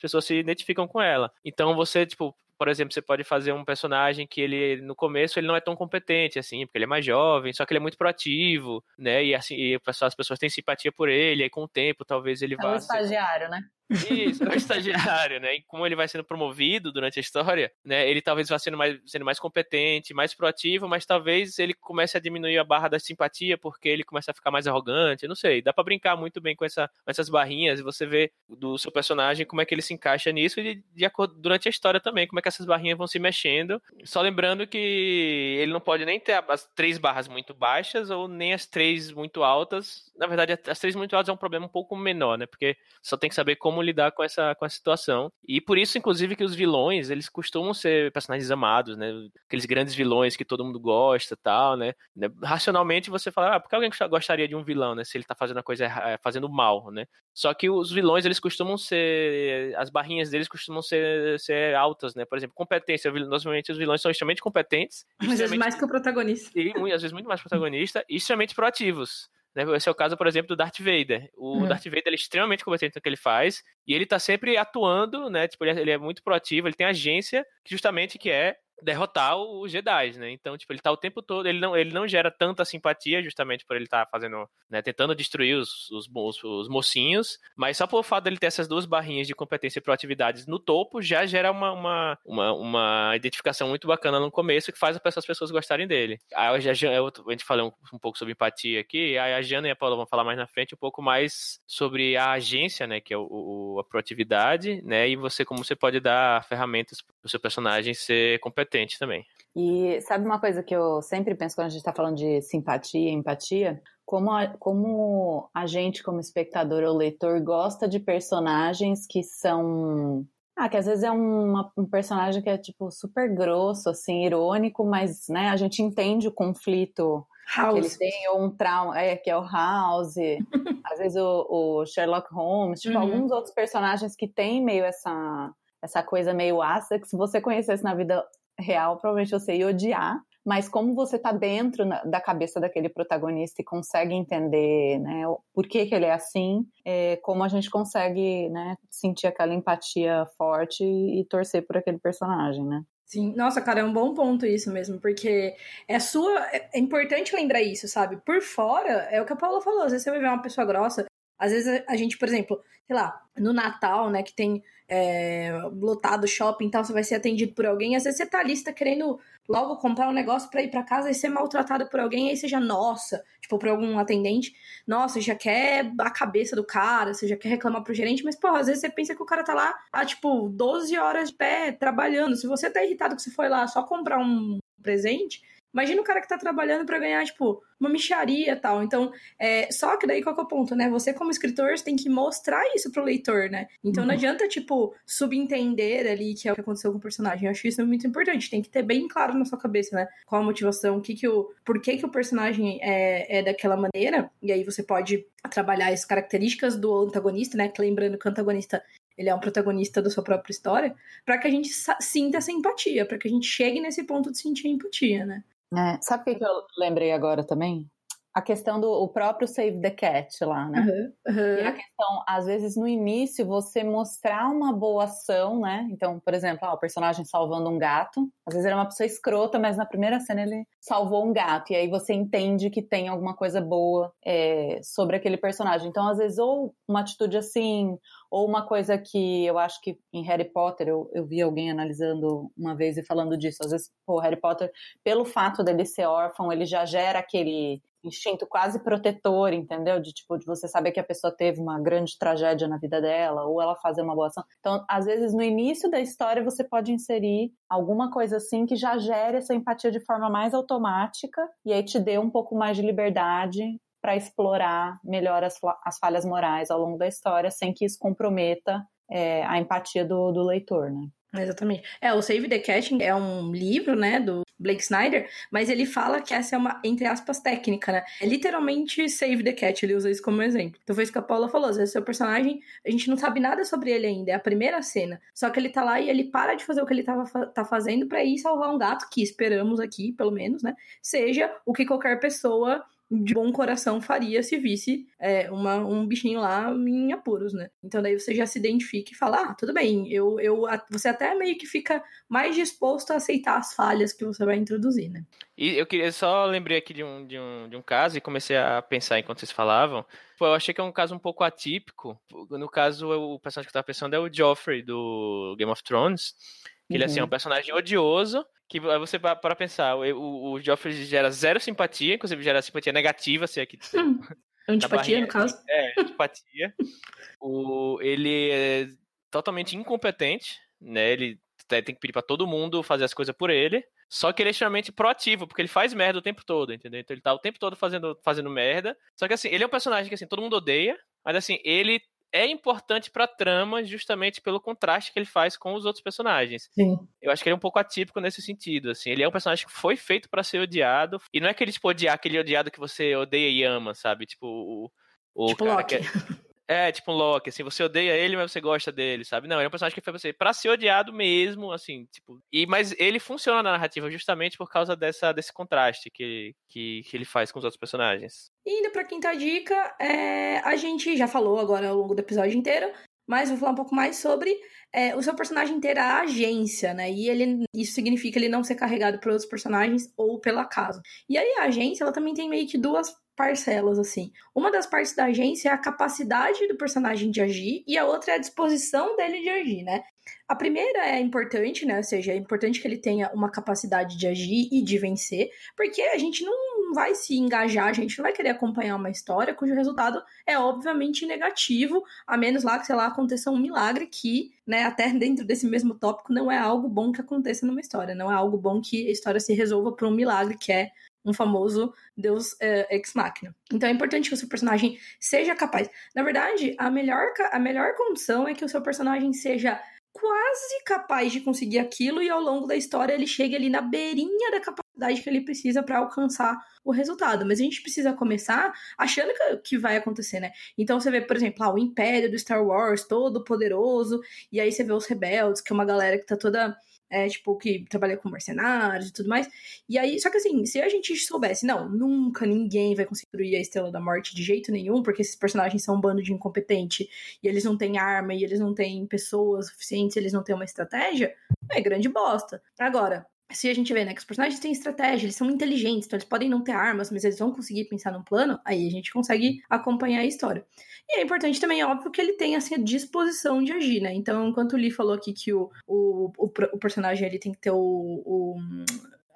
pessoas se identificam com ela. Então você, tipo, por exemplo, você pode fazer um personagem que ele, no começo, ele não é tão competente, assim, porque ele é mais jovem, só que ele é muito proativo, né? E assim, e as pessoas têm simpatia por ele, aí com o tempo talvez ele vá. É um estagiário, ser... né? Isso, é um estagiário, né? E como ele vai sendo promovido durante a história, né? Ele talvez vá sendo mais, sendo mais competente, mais proativo, mas talvez ele comece a diminuir a barra da simpatia porque ele começa a ficar mais arrogante. Não sei, dá para brincar muito bem com, essa, com essas barrinhas e você vê do seu personagem como é que ele se encaixa nisso e de, de acordo, durante a história também, como é que essas barrinhas vão se mexendo. Só lembrando que ele não pode nem ter as três barras muito baixas ou nem as três muito altas. Na verdade, as três muito altas é um problema um pouco menor, né? Porque só tem que saber como como lidar com essa, com essa situação. E por isso, inclusive, que os vilões, eles costumam ser personagens amados, né? Aqueles grandes vilões que todo mundo gosta tal, né? né? Racionalmente você fala, ah, por que alguém gostaria de um vilão, né? Se ele tá fazendo a coisa, eh, fazendo mal, né? Só que os vilões, eles costumam ser, as barrinhas deles costumam ser, ser altas, né? Por exemplo, competência, normalmente os vilões são extremamente competentes. Às vezes mais que o protagonista. E, às vezes muito mais protagonista e extremamente proativos. Né? Esse é o caso, por exemplo, do Darth Vader. O uhum. Darth Vader é extremamente competente no que ele faz e ele tá sempre atuando, né? Tipo, ele é, é muito proativo, ele tem agência justamente que é derrotar os Jedi, né? Então, tipo, ele tá o tempo todo, ele não, ele não gera tanta simpatia justamente por ele estar tá fazendo, né, tentando destruir os, os, os, os, mocinhos, mas só por fato dele ter essas duas barrinhas de competência e proatividade no topo, já gera uma, uma, uma, uma identificação muito bacana no começo que faz as pessoas gostarem dele. Aí, a, gente falou um, um, pouco sobre empatia aqui, aí a Jana e a Paula vão falar mais na frente um pouco mais sobre a agência, né, que é o, o a proatividade, né, e você como você pode dar ferramentas para o seu personagem ser competente competente também. E sabe uma coisa que eu sempre penso quando a gente está falando de simpatia e empatia? Como a, como a gente, como espectador ou leitor, gosta de personagens que são. Ah, que às vezes é uma, um personagem que é, tipo, super grosso, assim, irônico, mas, né, a gente entende o conflito House. que ele tem, ou um trauma, é, que é o House, às vezes o, o, Sherlock Holmes, tipo, uhum. alguns outros personagens que têm meio essa, essa coisa meio ácida, que se você conhecesse na vida real, provavelmente você ia odiar, mas como você está dentro da cabeça daquele protagonista e consegue entender né, por que, que ele é assim, é, como a gente consegue né, sentir aquela empatia forte e, e torcer por aquele personagem, né? Sim, nossa, cara, é um bom ponto isso mesmo, porque é sua. É importante lembrar isso, sabe? Por fora, é o que a Paula falou, às vezes você vai ver uma pessoa grossa, às vezes a gente, por exemplo, sei lá, no Natal, né, que tem é, lotado shopping e tal, você vai ser atendido por alguém. Às vezes você tá ali, você tá querendo logo comprar um negócio para ir para casa e ser maltratado por alguém, aí já, nossa, tipo, por algum atendente, nossa, já quer a cabeça do cara, você já quer reclamar pro gerente, mas, pô, às vezes você pensa que o cara tá lá há, tipo, 12 horas de pé, trabalhando. Se você tá irritado que você foi lá só comprar um presente, Imagina o cara que tá trabalhando para ganhar, tipo, uma micharia e tal. Então, é, só que daí qual que é o ponto, né? Você, como escritor, você tem que mostrar isso pro leitor, né? Então uhum. não adianta, tipo, subentender ali que é o que aconteceu com o personagem. Eu acho isso muito importante. Tem que ter bem claro na sua cabeça, né? Qual a motivação, o que que o. Por que, que o personagem é, é daquela maneira. E aí você pode trabalhar as características do antagonista, né? Lembrando que o antagonista ele é um protagonista da sua própria história, para que a gente sinta essa empatia, para que a gente chegue nesse ponto de sentir empatia, né? É, sabe o que eu lembrei agora também? A questão do o próprio Save the Cat lá, né? Uhum, uhum. E a questão, às vezes, no início, você mostrar uma boa ação, né? Então, por exemplo, ah, o personagem salvando um gato. Às vezes ele é uma pessoa escrota, mas na primeira cena ele salvou um gato. E aí você entende que tem alguma coisa boa é, sobre aquele personagem. Então, às vezes, ou uma atitude assim, ou uma coisa que eu acho que em Harry Potter, eu, eu vi alguém analisando uma vez e falando disso. Às vezes, pô, Harry Potter, pelo fato dele ser órfão, ele já gera aquele instinto quase protetor, entendeu? De tipo, de você saber que a pessoa teve uma grande tragédia na vida dela, ou ela fazer uma boa ação. Então, às vezes, no início da história, você pode inserir alguma coisa assim que já gere essa empatia de forma mais automática e aí te dê um pouco mais de liberdade para explorar melhor as, as falhas morais ao longo da história, sem que isso comprometa é, a empatia do, do leitor, né? Exatamente. É, o Save the Cat é um livro, né, do Blake Snyder, mas ele fala que essa é uma, entre aspas, técnica, né? É literalmente Save the Cat, ele usa isso como exemplo. Então foi isso que a Paula falou, às vezes seu personagem, a gente não sabe nada sobre ele ainda, é a primeira cena. Só que ele tá lá e ele para de fazer o que ele tava, tá fazendo para ir salvar um gato, que esperamos aqui, pelo menos, né? Seja o que qualquer pessoa de bom coração faria se visse é, uma, um bichinho lá em apuros, né? Então daí você já se identifica e fala, ah, tudo bem, eu, eu, você até meio que fica mais disposto a aceitar as falhas que você vai introduzir, né? E eu queria só lembrei aqui de um, de um, de um caso e comecei a pensar enquanto vocês falavam. Eu achei que é um caso um pouco atípico. No caso, o personagem que eu tava pensando é o Joffrey do Game of Thrones. Que uhum. ele assim, é um uhum. personagem odioso, que você para pensar, o, o Joffrey gera zero simpatia, inclusive gera simpatia negativa, se aqui. Hum, antipatia, no caso. É, antipatia. o, ele é totalmente incompetente, né? Ele tem que pedir para todo mundo fazer as coisas por ele. Só que ele é extremamente proativo, porque ele faz merda o tempo todo, entendeu? Então ele tá o tempo todo fazendo, fazendo merda. Só que assim, ele é um personagem que assim, todo mundo odeia, mas assim, ele é importante pra trama justamente pelo contraste que ele faz com os outros personagens. Sim. Eu acho que ele é um pouco atípico nesse sentido, assim. Ele é um personagem que foi feito para ser odiado, e não é aquele, tipo, odiar aquele odiado que você odeia e ama, sabe? Tipo, o, o tipo cara Loki. que é... É, tipo um Loki, assim, você odeia ele, mas você gosta dele, sabe? Não, ele é um personagem que foi pra, você, pra ser odiado mesmo, assim, tipo. E, mas ele funciona na narrativa justamente por causa dessa, desse contraste que, que, que ele faz com os outros personagens. E indo pra quinta dica, é, a gente já falou agora ao longo do episódio inteiro, mas vou falar um pouco mais sobre é, o seu personagem ter a agência, né? E ele, isso significa ele não ser carregado por outros personagens ou pela casa. E aí a agência, ela também tem meio que duas parcelas, assim. Uma das partes da agência é a capacidade do personagem de agir e a outra é a disposição dele de agir, né? A primeira é importante, né? Ou seja, é importante que ele tenha uma capacidade de agir e de vencer, porque a gente não vai se engajar, a gente não vai querer acompanhar uma história cujo resultado é obviamente negativo, a menos lá que, sei lá, aconteça um milagre que, né, até dentro desse mesmo tópico, não é algo bom que aconteça numa história, não é algo bom que a história se resolva por um milagre, que é um famoso deus é, ex machina. Então é importante que o seu personagem seja capaz. Na verdade, a melhor, a melhor condição é que o seu personagem seja quase capaz de conseguir aquilo e ao longo da história ele chegue ali na beirinha da capacidade que ele precisa para alcançar o resultado. Mas a gente precisa começar achando que, que vai acontecer, né? Então você vê, por exemplo, ah, o Império do Star Wars todo poderoso, e aí você vê os rebeldes, que é uma galera que tá toda é, tipo, que trabalha com mercenários e tudo mais. E aí, só que assim, se a gente soubesse, não, nunca ninguém vai construir a Estrela da Morte de jeito nenhum, porque esses personagens são um bando de incompetente e eles não têm arma e eles não têm pessoas suficientes, eles não têm uma estratégia, é grande bosta. Agora, se a gente vê, né, que os personagens têm estratégia, eles são inteligentes, então eles podem não ter armas, mas eles vão conseguir pensar num plano, aí a gente consegue acompanhar a história. E é importante também, é óbvio, que ele tenha assim, a disposição de agir, né? Então, enquanto o Lee falou aqui que o, o, o, o personagem ele tem que ter o, o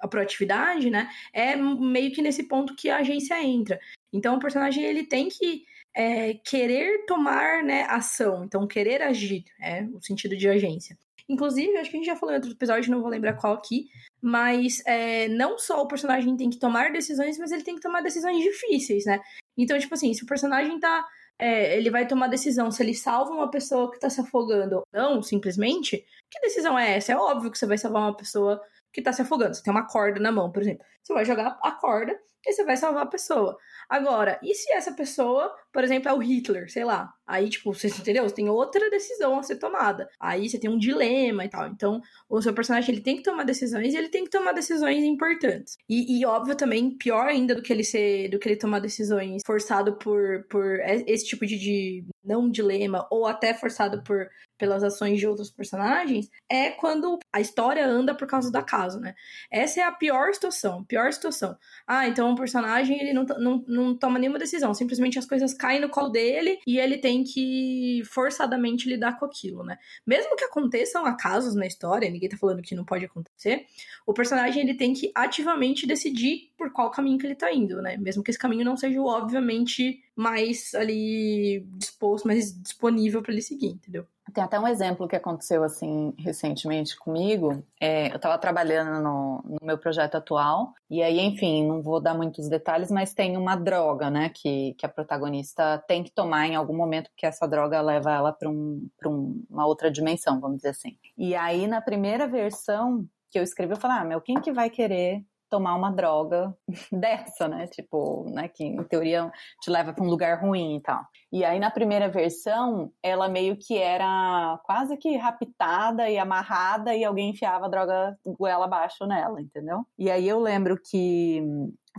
a proatividade, né? É meio que nesse ponto que a agência entra. Então, o personagem ele tem que é, querer tomar né, ação, então querer agir, é o sentido de agência. Inclusive, acho que a gente já falou em outro episódio, não vou lembrar qual aqui, mas é, não só o personagem tem que tomar decisões, mas ele tem que tomar decisões difíceis, né? Então, tipo assim, se o personagem tá. É, ele vai tomar decisão se ele salva uma pessoa que tá se afogando ou não, simplesmente. Que decisão é essa? É óbvio que você vai salvar uma pessoa que tá se afogando. Você tem uma corda na mão, por exemplo. Você vai jogar a corda e você vai salvar a pessoa. Agora, e se essa pessoa, por exemplo, é o Hitler, sei lá? Aí, tipo, você entendeu? Você tem outra decisão a ser tomada. Aí você tem um dilema e tal. Então, o seu personagem ele tem que tomar decisões e ele tem que tomar decisões importantes. E, e óbvio também, pior ainda do que ele ser, do que ele tomar decisões forçado por, por esse tipo de, de não dilema, ou até forçado por pelas ações de outros personagens, é quando a história anda por causa do acaso, né? Essa é a pior situação, pior situação. Ah, então um personagem ele não, não, não toma nenhuma decisão. Simplesmente as coisas caem no colo dele e ele tem que forçadamente lidar com aquilo, né? Mesmo que aconteçam acasos na história, ninguém tá falando que não pode acontecer, o personagem ele tem que ativamente decidir por qual caminho que ele tá indo, né? Mesmo que esse caminho não seja, obviamente, mais ali disposto, mais disponível para ele seguir, entendeu? Tem até um exemplo que aconteceu assim recentemente comigo. É, eu estava trabalhando no, no, meu projeto atual e aí, enfim, não vou dar muitos detalhes, mas tem uma droga, né, que, que a protagonista tem que tomar em algum momento porque essa droga leva ela para um, um, uma outra dimensão, vamos dizer assim. E aí na primeira versão que eu escrevi, eu falei, ah, meu, quem que vai querer tomar uma droga dessa, né? Tipo, né, que em teoria te leva para um lugar ruim e tal. E aí na primeira versão, ela meio que era quase que raptada e amarrada e alguém enfiava a droga goela abaixo nela, entendeu? E aí eu lembro que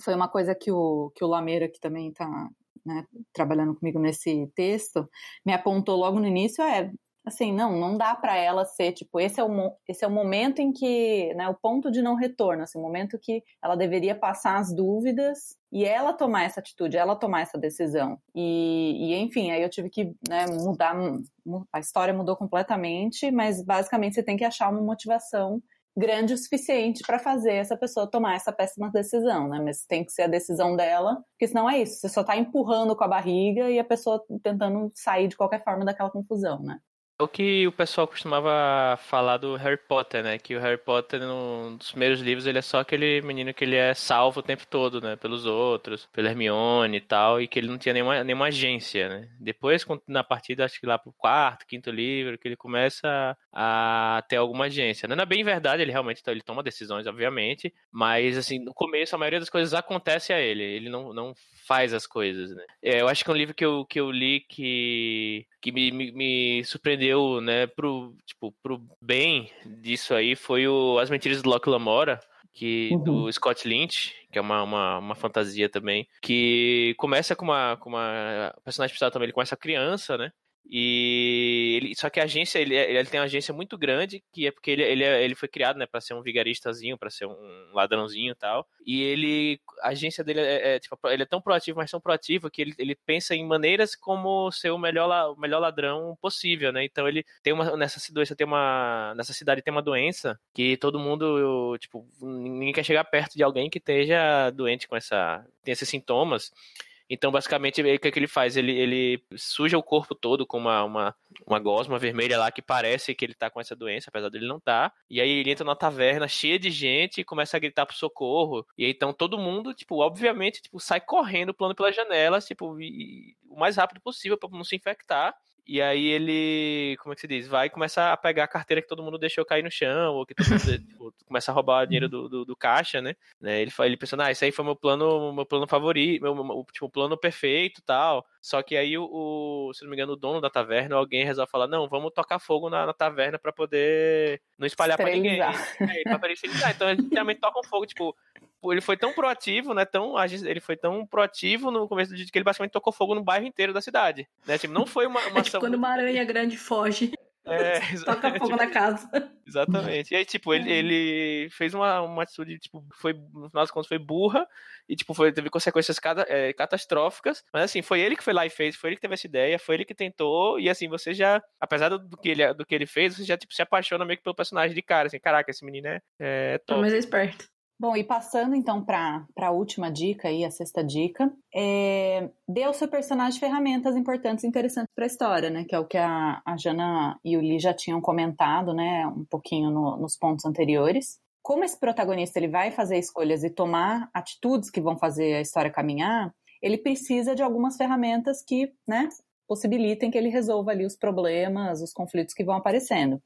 foi uma coisa que o, que o Lameira, que também tá né, trabalhando comigo nesse texto, me apontou logo no início, é, assim, não, não dá para ela ser, tipo, esse é o, esse é o momento em que, né, o ponto de não retorno, assim, o momento que ela deveria passar as dúvidas e ela tomar essa atitude, ela tomar essa decisão. E, e enfim, aí eu tive que né, mudar, a história mudou completamente, mas basicamente você tem que achar uma motivação grande o suficiente para fazer essa pessoa tomar essa péssima decisão, né? Mas tem que ser a decisão dela, porque senão é isso, você só tá empurrando com a barriga e a pessoa tentando sair de qualquer forma daquela confusão, né? O que o pessoal costumava falar do Harry Potter, né? Que o Harry Potter, nos primeiros livros, ele é só aquele menino que ele é salvo o tempo todo, né? Pelos outros, pela Hermione e tal, e que ele não tinha nenhuma, nenhuma agência, né? Depois, na partida, acho que lá pro quarto, quinto livro, que ele começa a ter alguma agência. Não é bem verdade, ele realmente ele toma decisões, obviamente, mas, assim, no começo, a maioria das coisas acontece a ele, ele não, não faz as coisas, né? É, eu acho que é um livro que eu, que eu li que, que me, me, me surpreendeu deu, né, pro, tipo, pro bem disso aí foi o As Mentiras do Locke Lamora, que uhum. do Scott Lynch, que é uma, uma, uma, fantasia também, que começa com uma, com uma personagem principal também, ele começa criança, né? E ele, só que a agência, ele, ele tem uma agência muito grande, que é porque ele, ele, ele foi criado, né, para ser um vigaristazinho, para ser um ladrãozinho e tal. E ele, a agência dele é, é, tipo, ele é tão proativo, mas tão proativo que ele, ele pensa em maneiras como ser o melhor, o melhor ladrão possível, né? Então ele tem uma nessa doença tem uma nessa cidade tem uma doença que todo mundo, tipo, ninguém quer chegar perto de alguém que esteja doente com essa tem esses sintomas. Então, basicamente, o que, é que ele faz? Ele, ele suja o corpo todo com uma, uma, uma gosma vermelha lá que parece que ele tá com essa doença, apesar dele não tá. E aí ele entra na taverna cheia de gente e começa a gritar pro socorro. E aí, então todo mundo, tipo, obviamente, tipo, sai correndo, pulando pelas janelas, tipo, e, o mais rápido possível para não se infectar. E aí ele, como é que se diz? Vai começar a pegar a carteira que todo mundo deixou cair no chão, ou que todo mundo tipo, começa a roubar dinheiro do, do, do caixa, né? né? Ele, ele pensando, ah, isso aí foi meu plano, meu plano favorito, meu, meu tipo, plano perfeito tal. Só que aí o, o, se não me engano, o dono da taverna, alguém resolve falar, não, vamos tocar fogo na, na taverna para poder não espalhar para ninguém. É, pra Então eles realmente tocam fogo, tipo, ele foi tão proativo, né? Tão, ele foi tão proativo no começo do dia que ele basicamente tocou fogo no bairro inteiro da cidade. Né? Tipo, não foi uma, uma é tipo quando uma aranha grande foge. É, Toca fogo na casa. Exatamente. E aí, tipo, ele, ele fez uma, uma atitude, tipo, foi, no final das contas, foi burra e, tipo, foi, teve consequências cada, é, catastróficas. Mas, assim, foi ele que foi lá e fez, foi ele que teve essa ideia, foi ele que tentou. E, assim, você já, apesar do, que, ele, do que ele fez, você já, tipo, se apaixona meio que pelo personagem de cara. Assim, caraca, esse menino é, é top. Mas é esperto. Bom, e passando então para a última dica aí, a sexta dica, é, dê ao seu personagem ferramentas importantes e interessantes para a história, né? Que é o que a, a Jana e o Lee já tinham comentado, né? Um pouquinho no, nos pontos anteriores. Como esse protagonista ele vai fazer escolhas e tomar atitudes que vão fazer a história caminhar, ele precisa de algumas ferramentas que, né, possibilitem que ele resolva ali os problemas, os conflitos que vão aparecendo.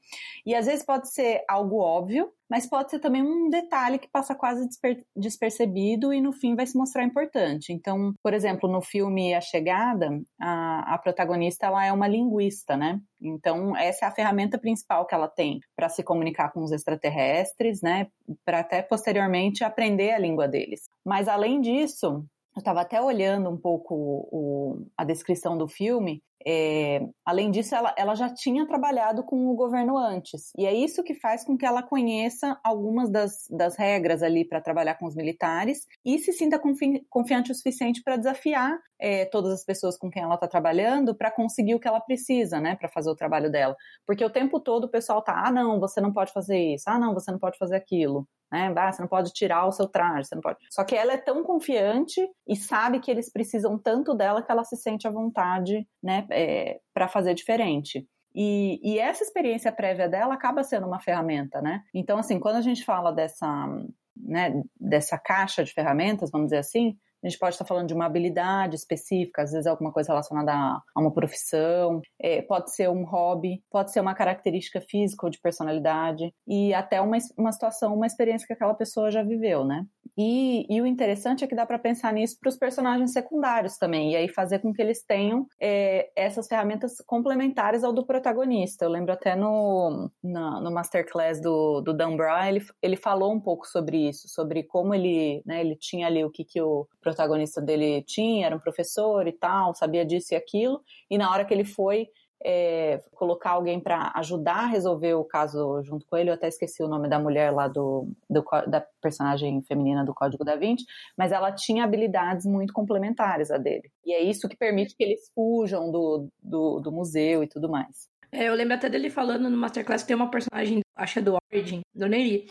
E às vezes pode ser algo óbvio, mas pode ser também um detalhe que passa quase desper despercebido e no fim vai se mostrar importante. Então, por exemplo, no filme A Chegada, a, a protagonista ela é uma linguista, né? Então, essa é a ferramenta principal que ela tem para se comunicar com os extraterrestres, né? Para até posteriormente aprender a língua deles. Mas além disso, eu estava até olhando um pouco o, a descrição do filme, é, além disso, ela, ela já tinha trabalhado com o governo antes. E é isso que faz com que ela conheça algumas das, das regras ali para trabalhar com os militares e se sinta confi confiante o suficiente para desafiar é, todas as pessoas com quem ela está trabalhando para conseguir o que ela precisa, né, para fazer o trabalho dela. Porque o tempo todo o pessoal tá, ah, não, você não pode fazer isso, ah, não, você não pode fazer aquilo né? Ah, você não pode tirar o seu traje, você não pode. Só que ela é tão confiante e sabe que eles precisam tanto dela que ela se sente à vontade, né, é, para fazer diferente. E, e, essa experiência prévia dela acaba sendo uma ferramenta, né? Então, assim, quando a gente fala dessa, né, dessa caixa de ferramentas, vamos dizer assim, a gente pode estar falando de uma habilidade específica, às vezes alguma coisa relacionada a, uma profissão, é, pode ser um hobby, pode ser uma característica física ou de personalidade, e até uma, uma situação, uma experiência que aquela pessoa já viveu, né? E, e o interessante é que dá para pensar nisso para os personagens secundários também, e aí fazer com que eles tenham é, essas ferramentas complementares ao do protagonista. Eu lembro até no, no, no masterclass do, do Dan Brown, ele, ele falou um pouco sobre isso, sobre como ele, né, ele tinha ali o que, que o protagonista dele tinha, era um professor e tal, sabia disso e aquilo, e na hora que ele foi é, colocar alguém para ajudar a resolver o caso junto com ele, eu até esqueci o nome da mulher lá do, do, da personagem feminina do Código da Vinci, mas ela tinha habilidades muito complementares a dele. E é isso que permite que eles fujam do, do, do museu e tudo mais. É, eu lembro até dele falando no Masterclass que tem uma personagem, acho que é do Origin, do Neri,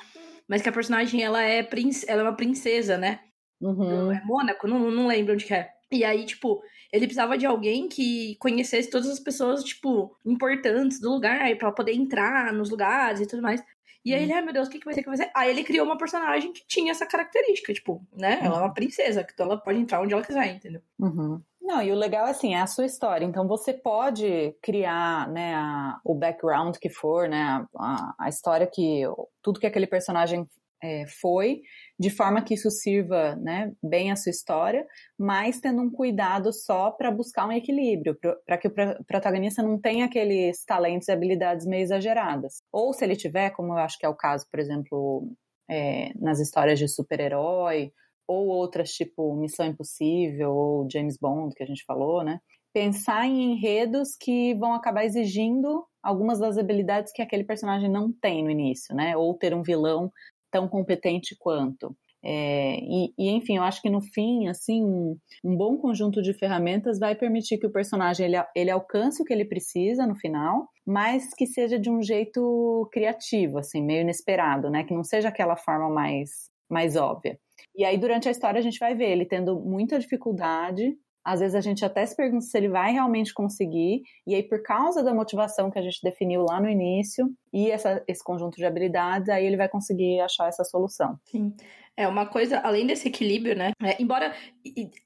mas que a personagem ela é, princ ela é uma princesa, né? Uhum. É Mônaco, não, não lembro onde que é. E aí, tipo, ele precisava de alguém que conhecesse todas as pessoas, tipo, importantes do lugar, para poder entrar nos lugares e tudo mais. E aí ele, ai meu Deus, o que, que vai ser que vai ser? Aí ele criou uma personagem que tinha essa característica, tipo, né? Ela é uma princesa, então ela pode entrar onde ela quiser, entendeu? Uhum. Não, e o legal é assim, é a sua história. Então você pode criar, né, a, o background que for, né, a, a história que tudo que aquele personagem é, foi, de forma que isso sirva né, bem a sua história, mas tendo um cuidado só para buscar um equilíbrio, para que o protagonista não tenha aqueles talentos e habilidades meio exageradas. Ou se ele tiver, como eu acho que é o caso, por exemplo, é, nas histórias de super-herói, ou outras tipo Missão Impossível ou James Bond, que a gente falou, né? Pensar em enredos que vão acabar exigindo algumas das habilidades que aquele personagem não tem no início, né? Ou ter um vilão tão competente quanto. É, e, e, enfim, eu acho que no fim, assim, um, um, bom conjunto de ferramentas vai permitir que o personagem ele, ele alcance o que ele precisa no final, mas que seja de um jeito criativo, assim, meio inesperado, né? Que não seja aquela forma mais, mais óbvia. E aí, durante a história, a gente vai ver ele tendo muita dificuldade às vezes a gente até se pergunta se ele vai realmente conseguir, e aí por causa da motivação que a gente definiu lá no início e essa, esse conjunto de habilidades, aí ele vai conseguir achar essa solução. Sim. É uma coisa, além desse equilíbrio, né? É, embora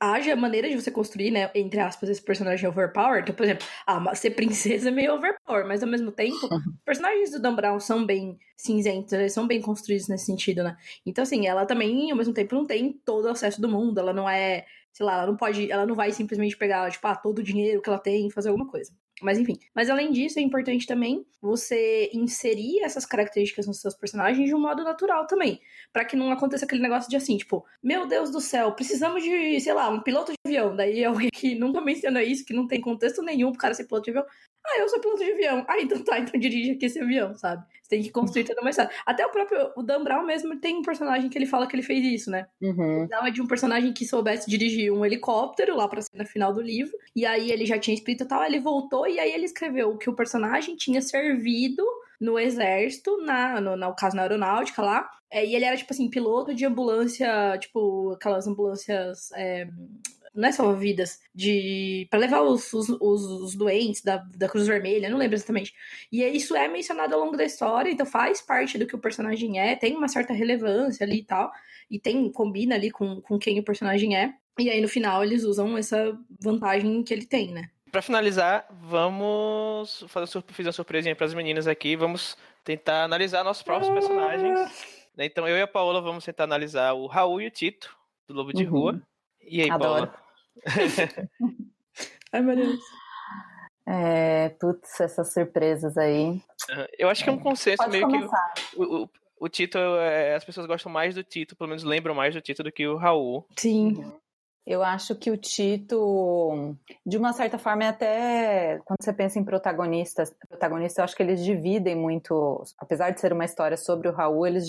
haja maneira de você construir, né, entre aspas, esse personagem overpower. Então, por exemplo, ah, ser princesa é meio overpower, mas ao mesmo tempo, os personagens do Dan Brown são bem cinzentos, eles são bem construídos nesse sentido, né? Então, assim, ela também, ao mesmo tempo, não tem todo o acesso do mundo, ela não é sei lá, ela não pode, ela não vai simplesmente pegar, tipo, ah, todo o dinheiro que ela tem e fazer alguma coisa. Mas enfim. Mas além disso, é importante também você inserir essas características nos seus personagens de um modo natural também. para que não aconteça aquele negócio de assim, tipo, meu Deus do céu, precisamos de, sei lá, um piloto de avião. Daí alguém que nunca menciona isso, que não tem contexto nenhum pro cara ser piloto de avião. Ah, eu sou piloto de avião. Ah, então tá, então dirige aqui esse avião, sabe? Você tem que construir toda uma história. Até o próprio o Dan Brown mesmo tem um personagem que ele fala que ele fez isso, né? Uhum. Precisava de um personagem que soubesse dirigir um helicóptero lá pra cena final do livro. E aí ele já tinha escrito e tal, ele voltou e aí ele escreveu que o personagem tinha servido no exército, na, no, no caso na aeronáutica lá. É, e ele era, tipo assim, piloto de ambulância, tipo, aquelas ambulâncias. É, não é salva-vidas, de para levar os, os, os, doentes da, da Cruz Vermelha, não lembro exatamente. E isso é mencionado ao longo da história, então faz parte do que o personagem é, tem uma certa relevância ali e tal, e tem combina ali com, com quem o personagem é. E aí no final eles usam essa vantagem que ele tem, né? Para finalizar, vamos fazer, fazer uma surpresinha para as meninas aqui, vamos tentar analisar nossos próprios personagens. Né? Então eu e a Paola vamos tentar analisar o Raul e o Tito, do Lobo de uhum. Rua. E aí, Adoro. Paula? Ai, meu Deus. É, putz, essas surpresas aí. Eu acho que é um consenso Pode meio começar. que o, o, o Tito, é, as pessoas gostam mais do Tito, pelo menos lembram mais do Tito do que o Raul. Sim. Eu acho que o Tito, de uma certa forma, é até quando você pensa em protagonistas, protagonistas, eu acho que eles dividem muito, apesar de ser uma história sobre o Raul, eles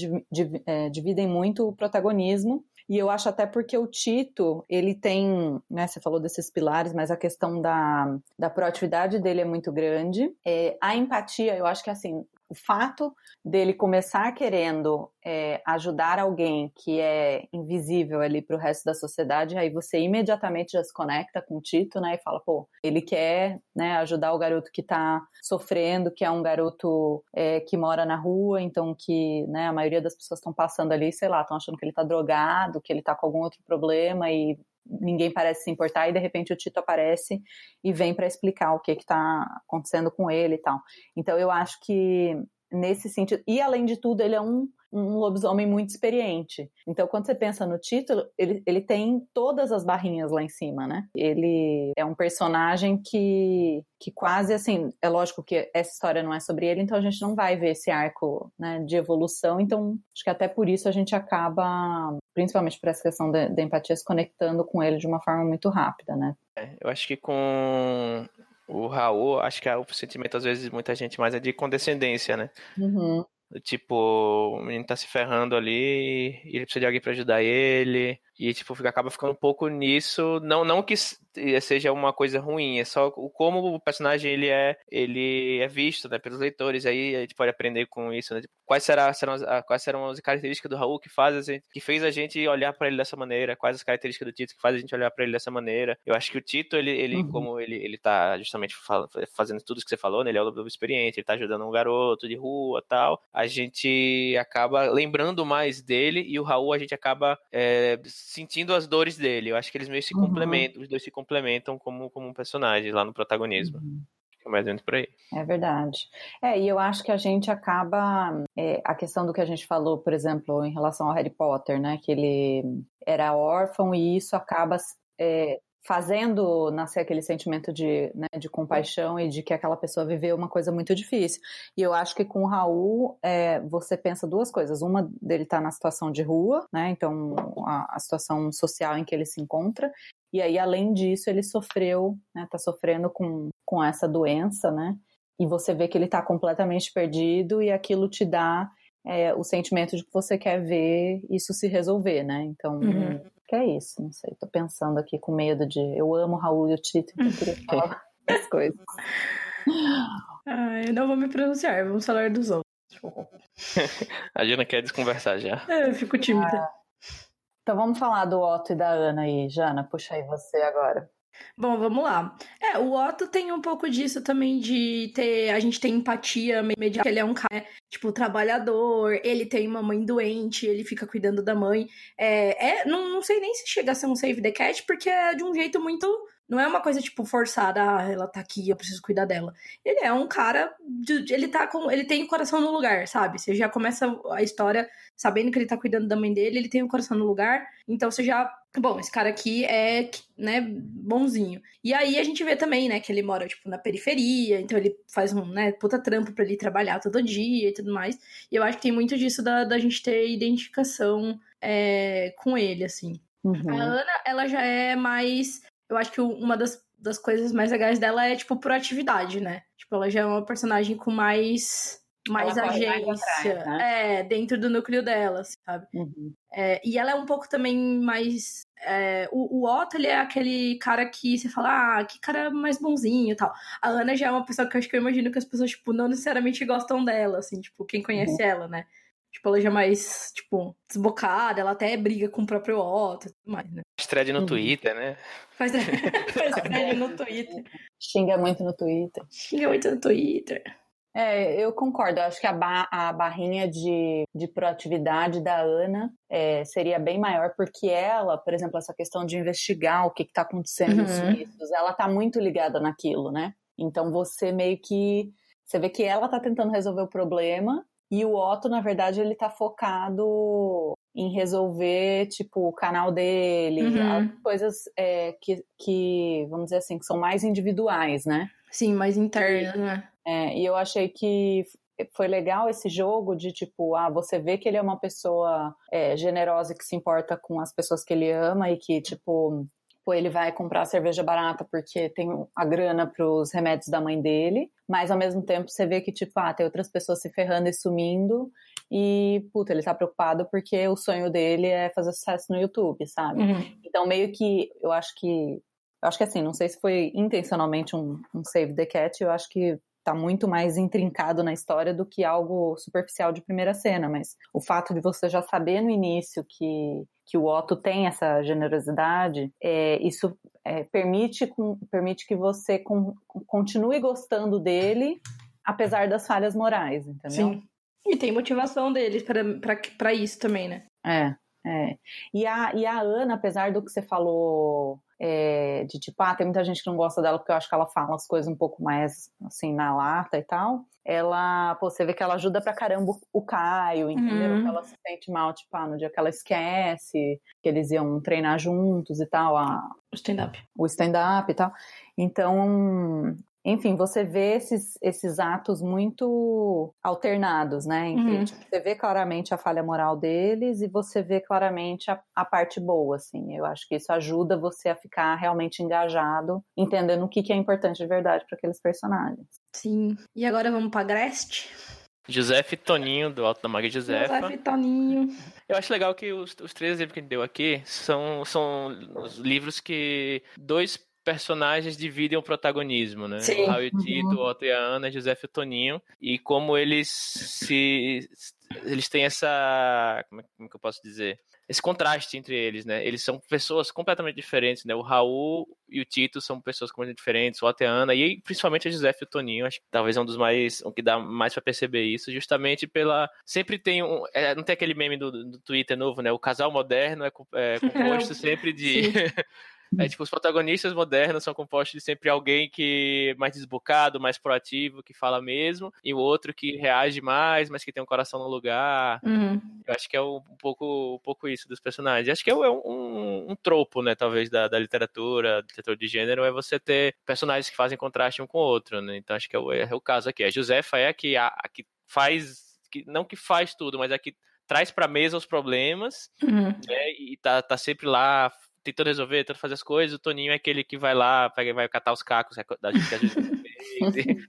é, dividem muito o protagonismo. E eu acho até porque o Tito, ele tem, né, você falou desses pilares, mas a questão da, da proatividade dele é muito grande. É, a empatia, eu acho que assim, o fato dele começar querendo é, ajudar alguém que é invisível ali para o resto da sociedade, aí você imediatamente já se conecta com o Tito, né, e fala, pô, ele quer, né, ajudar o garoto que está sofrendo, que é um garoto é, que mora na rua, então que, né, a maioria das pessoas estão passando ali, sei lá, estão achando que ele está drogado, que ele está com algum outro problema e ninguém parece se importar e de repente o Tito aparece e vem para explicar o que está acontecendo com ele e tal. Então eu acho que nesse sentido, e além de tudo, ele é um um lobisomem muito experiente. Então, quando você pensa no título, ele, ele tem todas as barrinhas lá em cima, né? Ele é um personagem que, que quase assim. É lógico que essa história não é sobre ele, então a gente não vai ver esse arco né, de evolução. Então, acho que até por isso a gente acaba, principalmente por essa questão da, da empatia, se conectando com ele de uma forma muito rápida, né? É, eu acho que com o Raul, acho que o sentimento, às vezes, muita gente mais é de condescendência, né? Uhum. Tipo, o menino tá se ferrando ali e ele precisa de alguém para ajudar ele. E, tipo, fica, acaba ficando um pouco nisso. Não, não que seja uma coisa ruim, é só o como o personagem ele é, ele é visto, né, pelos leitores. Aí a gente pode aprender com isso, né? Tipo, quais, será, serão as, quais serão as características do Raul que faz a gente, que fez a gente olhar para ele dessa maneira? Quais as características do Tito que faz a gente olhar para ele dessa maneira? Eu acho que o Tito, ele, ele uhum. como ele, ele tá justamente fazendo tudo que você falou, né? Ele é o lobo experiente, ele tá ajudando um garoto de rua tal. A gente acaba lembrando mais dele e o Raul a gente acaba é, sentindo as dores dele. Eu acho que eles meio se uhum. complementam, os dois se complementam como, como um personagem lá no protagonismo. Uhum. É mais ou menos por aí. É verdade. É, e eu acho que a gente acaba. É, a questão do que a gente falou, por exemplo, em relação ao Harry Potter, né? Que ele era órfão e isso acaba é, fazendo nascer aquele sentimento de, né, de compaixão e de que aquela pessoa viveu uma coisa muito difícil. E eu acho que com o Raul, é, você pensa duas coisas. Uma dele estar tá na situação de rua, né? Então, a, a, situação social em que ele se encontra. E aí, além disso, ele sofreu, né? Tá sofrendo com, com essa doença, né? E você vê que ele está completamente perdido e aquilo te dá é, o sentimento de que você quer ver isso se resolver, né? Então, uhum que é isso, não sei. Tô pensando aqui com medo de. Eu amo Raul e o Tito, então eu queria falar as coisas. Ah, eu não vou me pronunciar, vamos falar dos outros. A Jana quer desconversar já. É, eu fico tímida. Ah, então vamos falar do Otto e da Ana aí. Jana, puxa aí você agora. Bom, vamos lá. É, o Otto tem um pouco disso também de ter. A gente tem empatia imediata. Ele é um cara, tipo, trabalhador, ele tem uma mãe doente, ele fica cuidando da mãe. É, é não, não sei nem se chega a ser um save the cat, porque é de um jeito muito não é uma coisa, tipo, forçada, ah, ela tá aqui, eu preciso cuidar dela. Ele é um cara. De, ele tá com. Ele tem o coração no lugar, sabe? Você já começa a história sabendo que ele tá cuidando da mãe dele, ele tem o coração no lugar. Então você já. Bom, esse cara aqui é, né, bonzinho. E aí a gente vê também, né, que ele mora, tipo, na periferia, então ele faz um, né, puta trampo pra ele trabalhar todo dia e tudo mais. E eu acho que tem muito disso da, da gente ter identificação é, com ele, assim. Uhum. A Ana, ela já é mais eu acho que uma das, das coisas mais legais dela é, tipo, proatividade, né? Tipo, ela já é uma personagem com mais mais ela agência atrás, né? é, dentro do núcleo dela, sabe? Uhum. É, e ela é um pouco também mais. É, o, o Otto, ele é aquele cara que você fala, ah, que cara mais bonzinho e tal. A Ana já é uma pessoa que eu acho que eu imagino que as pessoas, tipo, não necessariamente gostam dela, assim, tipo, quem conhece uhum. ela, né? Tipo, ela já é mais, tipo, desbocada, ela até briga com o próprio Otto e tudo mais, né? Faz thread no uhum. Twitter, né? Faz, faz thread no Twitter. Xinga muito no Twitter. Xinga muito no Twitter. É, eu concordo. Eu acho que a, ba a barrinha de, de proatividade da Ana é, seria bem maior, porque ela, por exemplo, essa questão de investigar o que está acontecendo uhum. nos suíços, ela está muito ligada naquilo, né? Então você meio que. Você vê que ela está tentando resolver o problema e o Otto, na verdade, ele tá focado em resolver, tipo, o canal dele, uhum. coisas é, que, que, vamos dizer assim, que são mais individuais, né? Sim, mais internas, né? É, e eu achei que foi legal esse jogo de tipo, ah, você vê que ele é uma pessoa é, generosa que se importa com as pessoas que ele ama e que, tipo, Pô, ele vai comprar cerveja barata porque tem a grana para os remédios da mãe dele, mas ao mesmo tempo você vê que, tipo, ah, tem outras pessoas se ferrando e sumindo, e, puta, ele tá preocupado porque o sonho dele é fazer sucesso no YouTube, sabe? Uhum. Então, meio que, eu acho que, eu acho que assim, não sei se foi intencionalmente um, um Save the Cat, eu acho que tá muito mais intrincado na história do que algo superficial de primeira cena, mas o fato de você já saber no início que, que o Otto tem essa generosidade, é, isso é, permite, com, permite que você com, continue gostando dele, apesar das falhas morais, entendeu? Sim. E tem motivação deles para isso também, né? É, é. E a, e a Ana, apesar do que você falou é, de tipo, ah, tem muita gente que não gosta dela porque eu acho que ela fala as coisas um pouco mais assim na lata e tal. Ela, pô, você vê que ela ajuda pra caramba o Caio, entendeu? Uhum. Que ela se sente mal, tipo, ah, no dia que ela esquece, que eles iam treinar juntos e tal. A, o stand-up. O stand-up e tal. Então, enfim, você vê esses, esses atos muito alternados, né? Entre, uhum. tipo, você vê claramente a falha moral deles e você vê claramente a, a, parte boa, assim. Eu acho que isso ajuda você a ficar realmente engajado, entendendo o que, que é importante de verdade para aqueles personagens. Sim. E agora vamos para Grest? José Toninho, do Alto da Maga Josefa. José Toninho. Eu acho legal que os, os três exemplos que a gente deu aqui são, são os livros que dois personagens dividem o protagonismo, né? Sim. O Raul e Tito, uhum. o Otto e a Ana, José e o Toninho. E como eles se. Eles têm essa. Como é, como é que eu posso dizer? Esse contraste entre eles, né? Eles são pessoas completamente diferentes, né? O Raul e o Tito são pessoas completamente diferentes, o Otto e a Ana, e principalmente a José e o Toninho, acho que talvez é um dos mais. um que dá mais para perceber isso, justamente pela. Sempre tem um. É, não tem aquele meme do, do Twitter novo, né? O casal moderno é, é composto sempre de. É tipo, os protagonistas modernos são compostos de sempre alguém que é mais desbocado, mais proativo, que fala mesmo, e o outro que reage mais, mas que tem um coração no lugar. Uhum. Eu acho que é um, pouco, um pouco isso dos personagens. Acho que é um, um tropo, né, talvez, da, da literatura, do literatura de gênero, é você ter personagens que fazem contraste um com o outro, né? Então acho que é o, é o caso aqui. A Josefa é a que, a, a que faz, que, não que faz tudo, mas é a que traz para mesa os problemas uhum. né, e tá, tá sempre lá tentando resolver, tentando fazer as coisas, o Toninho é aquele que vai lá, pega, vai catar os cacos da gente que a gente fez.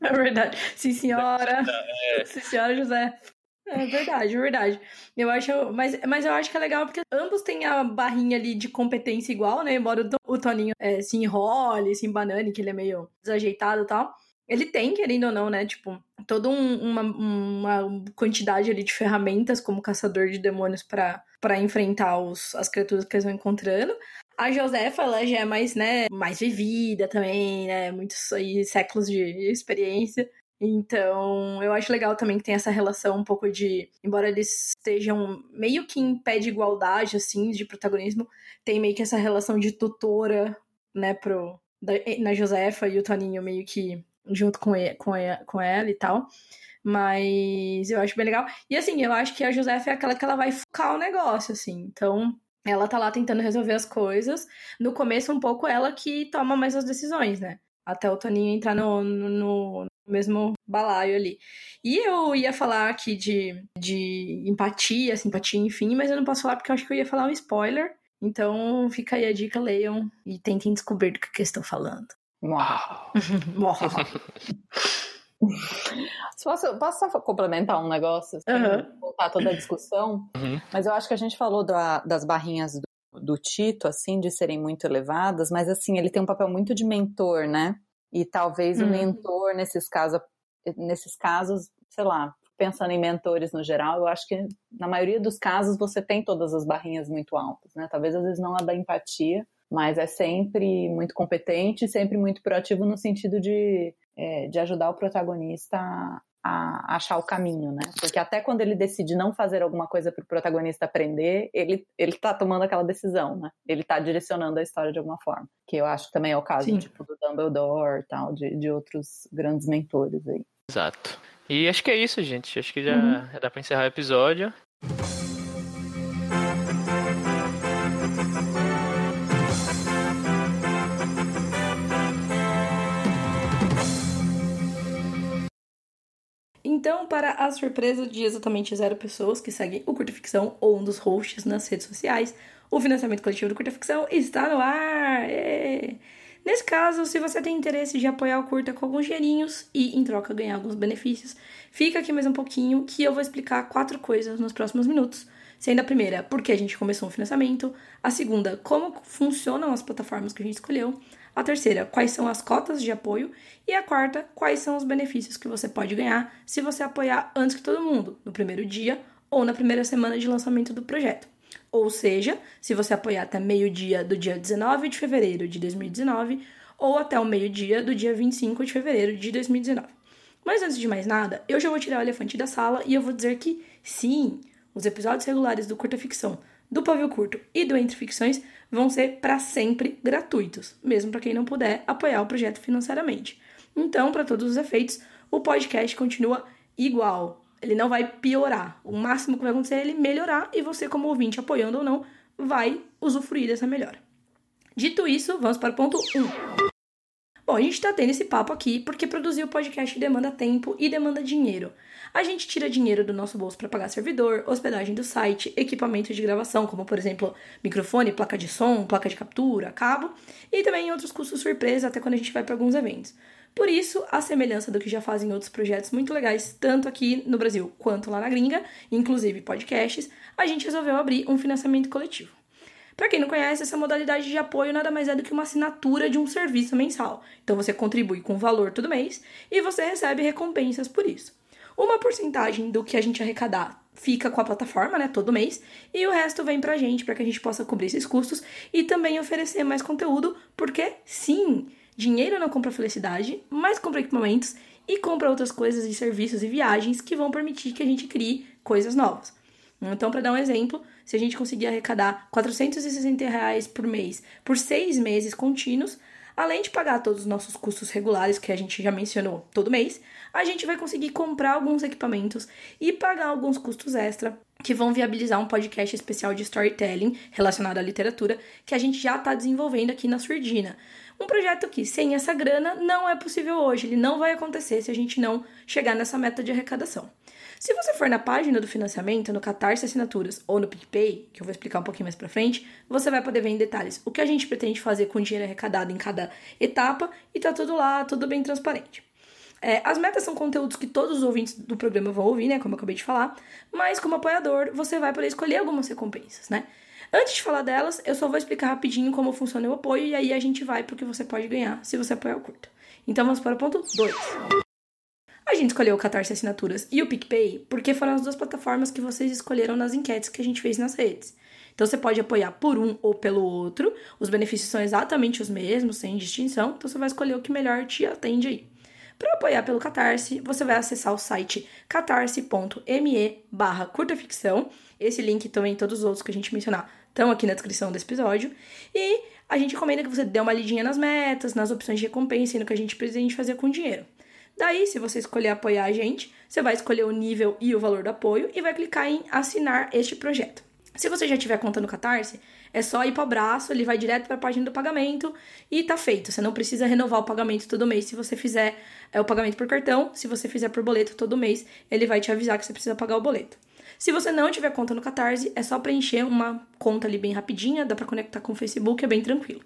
É verdade. Sim, senhora. É. Sim, senhora José. É verdade, é verdade. Eu acho, mas, mas eu acho que é legal porque ambos têm a barrinha ali de competência igual, né? Embora o, Toninho é, se enrole, se embanane, que ele é meio desajeitado e tal. Ele tem, querendo ou não, né? Tipo, toda um, uma, uma quantidade ali de ferramentas como caçador de demônios para enfrentar os, as criaturas que eles vão encontrando. A Josefa, ela já é mais, né, mais vivida também, né, muitos aí, séculos de experiência. Então, eu acho legal também que tem essa relação um pouco de, embora eles estejam meio que em pé de igualdade, assim, de protagonismo, tem meio que essa relação de tutora, né, pro, da, na Josefa e o Toninho meio que junto com, ele, com, ele, com ela e tal. Mas eu acho bem legal. E assim, eu acho que a Josefa é aquela que ela vai focar o negócio, assim. Então, ela tá lá tentando resolver as coisas. No começo, um pouco ela que toma mais as decisões, né? Até o Toninho entrar no, no, no mesmo balaio ali. E eu ia falar aqui de, de empatia, simpatia, enfim, mas eu não posso falar porque eu acho que eu ia falar um spoiler. Então fica aí a dica, leiam e tentem descobrir do que eu estou falando. Uau! Posso, posso só complementar um negócio? Uhum. Voltar toda a discussão? Uhum. Mas eu acho que a gente falou da, das barrinhas do, do, Tito, assim, de serem muito elevadas, mas assim, ele tem um papel muito de mentor, né? E talvez uhum. o mentor, nesses casos, nesses casos, sei lá, pensando em mentores no geral, eu acho que na maioria dos casos você tem todas as barrinhas muito altas, né? Talvez às vezes não a da empatia, mas é sempre muito competente, sempre muito proativo no sentido de é, de ajudar o protagonista a, achar o caminho, né? Porque até quando ele decide não fazer alguma coisa para o protagonista aprender, ele ele tá tomando aquela decisão, né? Ele está direcionando a história de alguma forma. Que eu acho que também é o caso tipo do Dumbledore, tal, de, de outros grandes mentores aí. Exato. E acho que é isso, gente. Acho que já, uhum. já dá para encerrar o episódio. Então, para a surpresa de exatamente zero pessoas que seguem o Curta Ficção ou um dos hosts nas redes sociais, o financiamento coletivo do Curta Ficção está no ar! É. Nesse caso, se você tem interesse de apoiar o Curta com alguns dinheirinhos e, em troca, ganhar alguns benefícios, fica aqui mais um pouquinho que eu vou explicar quatro coisas nos próximos minutos. Sendo a primeira, por que a gente começou um financiamento. A segunda, como funcionam as plataformas que a gente escolheu. A terceira, quais são as cotas de apoio. E a quarta, quais são os benefícios que você pode ganhar se você apoiar antes que todo mundo, no primeiro dia ou na primeira semana de lançamento do projeto. Ou seja, se você apoiar até meio-dia do dia 19 de fevereiro de 2019 ou até o meio-dia do dia 25 de fevereiro de 2019. Mas antes de mais nada, eu já vou tirar o elefante da sala e eu vou dizer que sim, os episódios regulares do Curta Ficção, do Pavio Curto e do Entre Ficções vão ser para sempre gratuitos, mesmo para quem não puder apoiar o projeto financeiramente. Então, para todos os efeitos, o podcast continua igual, ele não vai piorar. O máximo que vai acontecer é ele melhorar e você, como ouvinte, apoiando ou não, vai usufruir dessa melhora. Dito isso, vamos para o ponto 1. Bom, a gente está tendo esse papo aqui porque produzir o podcast demanda tempo e demanda dinheiro. A gente tira dinheiro do nosso bolso para pagar servidor, hospedagem do site, equipamento de gravação, como por exemplo microfone, placa de som, placa de captura, cabo, e também outros custos surpresa até quando a gente vai para alguns eventos. Por isso, a semelhança do que já fazem outros projetos muito legais, tanto aqui no Brasil quanto lá na gringa, inclusive podcasts, a gente resolveu abrir um financiamento coletivo. Para quem não conhece, essa modalidade de apoio nada mais é do que uma assinatura de um serviço mensal. Então você contribui com valor todo mês e você recebe recompensas por isso. Uma porcentagem do que a gente arrecadar fica com a plataforma, né, todo mês, e o resto vem pra gente para que a gente possa cobrir esses custos e também oferecer mais conteúdo, porque sim, Dinheiro não compra felicidade, mas compra equipamentos e compra outras coisas e serviços e viagens que vão permitir que a gente crie coisas novas. Então, para dar um exemplo, se a gente conseguir arrecadar 460 reais por mês por seis meses contínuos, além de pagar todos os nossos custos regulares que a gente já mencionou todo mês, a gente vai conseguir comprar alguns equipamentos e pagar alguns custos extra que vão viabilizar um podcast especial de storytelling relacionado à literatura que a gente já está desenvolvendo aqui na Surdina. Um projeto que, sem essa grana, não é possível hoje, ele não vai acontecer se a gente não chegar nessa meta de arrecadação. Se você for na página do financiamento, no Catarse Assinaturas ou no PicPay, que eu vou explicar um pouquinho mais pra frente, você vai poder ver em detalhes o que a gente pretende fazer com o dinheiro arrecadado em cada etapa e tá tudo lá, tudo bem transparente. É, as metas são conteúdos que todos os ouvintes do programa vão ouvir, né? Como eu acabei de falar, mas como apoiador, você vai poder escolher algumas recompensas, né? Antes de falar delas, eu só vou explicar rapidinho como funciona o apoio e aí a gente vai pro que você pode ganhar se você apoiar o curta. Então vamos para o ponto 2. A gente escolheu o Catarse Assinaturas e o PicPay porque foram as duas plataformas que vocês escolheram nas enquetes que a gente fez nas redes. Então você pode apoiar por um ou pelo outro, os benefícios são exatamente os mesmos, sem distinção, então você vai escolher o que melhor te atende aí. Para apoiar pelo Catarse, você vai acessar o site catarse.me barra curtaficção. Esse link também todos os outros que a gente mencionar estão aqui na descrição desse episódio. E a gente recomenda que você dê uma lidinha nas metas, nas opções de recompensa e no que a gente pretende fazer com o dinheiro. Daí, se você escolher apoiar a gente, você vai escolher o nível e o valor do apoio e vai clicar em assinar este projeto. Se você já tiver conta no Catarse, é só ir para o braço, ele vai direto para a página do pagamento e tá feito. Você não precisa renovar o pagamento todo mês se você fizer é, o pagamento por cartão. Se você fizer por boleto todo mês, ele vai te avisar que você precisa pagar o boleto. Se você não tiver conta no Catarse, é só preencher uma conta ali bem rapidinha, dá para conectar com o Facebook, é bem tranquilo.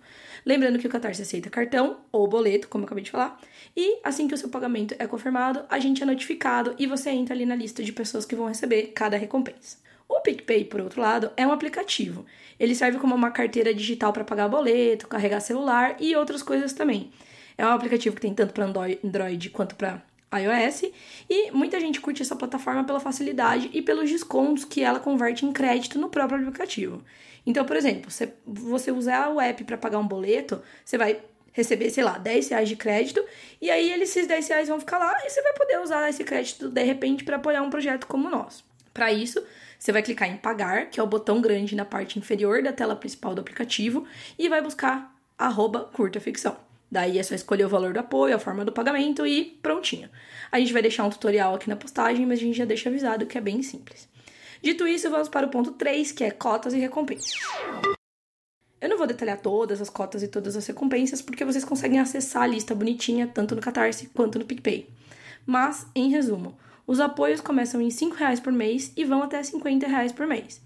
Lembrando que o Catarse aceita cartão ou boleto, como eu acabei de falar, e assim que o seu pagamento é confirmado, a gente é notificado e você entra ali na lista de pessoas que vão receber cada recompensa. O PicPay, por outro lado, é um aplicativo. Ele serve como uma carteira digital para pagar boleto, carregar celular e outras coisas também. É um aplicativo que tem tanto para Android quanto para iOS, e muita gente curte essa plataforma pela facilidade e pelos descontos que ela converte em crédito no próprio aplicativo. Então, por exemplo, você, você usar o app para pagar um boleto, você vai receber, sei lá, 10 reais de crédito, e aí esses 10 reais vão ficar lá e você vai poder usar esse crédito de repente para apoiar um projeto como o nosso. Para isso, você vai clicar em pagar, que é o botão grande na parte inferior da tela principal do aplicativo, e vai buscar arroba curta ficção. Daí é só escolher o valor do apoio, a forma do pagamento e prontinho. A gente vai deixar um tutorial aqui na postagem, mas a gente já deixa avisado que é bem simples. Dito isso, vamos para o ponto 3, que é cotas e recompensas. Eu não vou detalhar todas as cotas e todas as recompensas, porque vocês conseguem acessar a lista bonitinha tanto no Catarse quanto no PicPay. Mas, em resumo, os apoios começam em R$ reais por mês e vão até R$ reais por mês.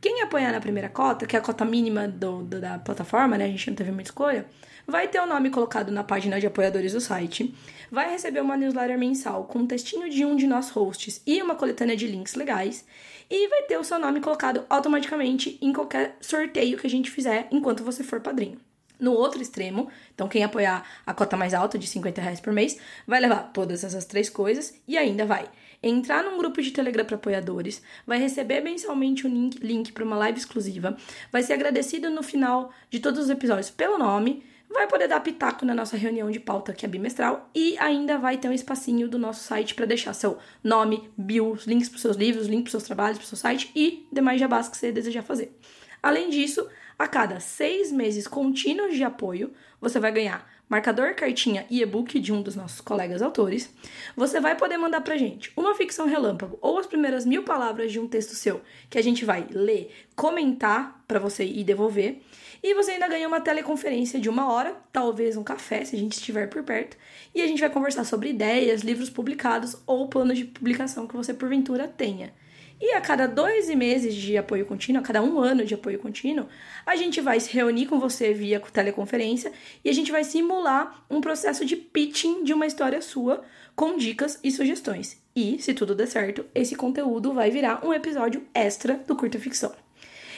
Quem apoiar na primeira cota, que é a cota mínima do, do, da plataforma, né? A gente não teve muita escolha, vai ter o nome colocado na página de apoiadores do site, vai receber uma newsletter mensal com um textinho de um de nós hosts e uma coletânea de links legais, e vai ter o seu nome colocado automaticamente em qualquer sorteio que a gente fizer enquanto você for padrinho. No outro extremo, então quem apoiar a cota mais alta de 50 reais por mês vai levar todas essas três coisas e ainda vai entrar num grupo de Telegram para apoiadores, vai receber mensalmente um link, link para uma live exclusiva, vai ser agradecido no final de todos os episódios pelo nome, vai poder dar pitaco na nossa reunião de pauta que é bimestral e ainda vai ter um espacinho do nosso site para deixar seu nome, bio, links para seus livros, links para seus trabalhos, para seu site e demais jabás que você desejar fazer. Além disso, a cada seis meses contínuos de apoio, você vai ganhar marcador, cartinha e e-book de um dos nossos colegas autores. Você vai poder mandar pra gente uma ficção relâmpago ou as primeiras mil palavras de um texto seu que a gente vai ler, comentar para você e devolver. E você ainda ganha uma teleconferência de uma hora, talvez um café, se a gente estiver por perto. E a gente vai conversar sobre ideias, livros publicados ou planos de publicação que você porventura tenha. E a cada dois meses de apoio contínuo, a cada um ano de apoio contínuo, a gente vai se reunir com você via teleconferência e a gente vai simular um processo de pitching de uma história sua com dicas e sugestões. E, se tudo der certo, esse conteúdo vai virar um episódio extra do Curta Ficção.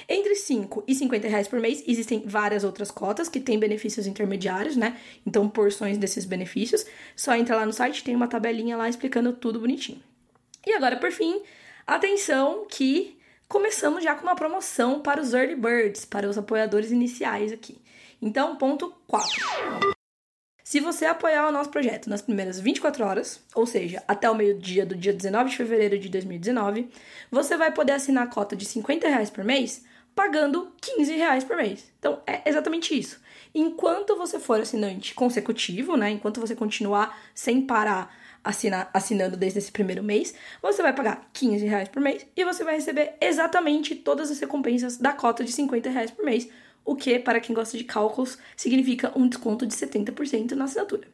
Entre 5 e 50 reais por mês, existem várias outras cotas que têm benefícios intermediários, né? Então, porções desses benefícios. Só entra lá no site, tem uma tabelinha lá explicando tudo bonitinho. E agora, por fim, Atenção que começamos já com uma promoção para os early birds, para os apoiadores iniciais aqui. Então, ponto 4. Se você apoiar o nosso projeto nas primeiras 24 horas, ou seja, até o meio-dia do dia 19 de fevereiro de 2019, você vai poder assinar a cota de 50 reais por mês, pagando 15 reais por mês. Então, é exatamente isso. Enquanto você for assinante consecutivo, né, enquanto você continuar sem parar assinar, assinando desde esse primeiro mês, você vai pagar 15 reais por mês e você vai receber exatamente todas as recompensas da cota de 50 reais por mês, o que, para quem gosta de cálculos, significa um desconto de 70% na assinatura.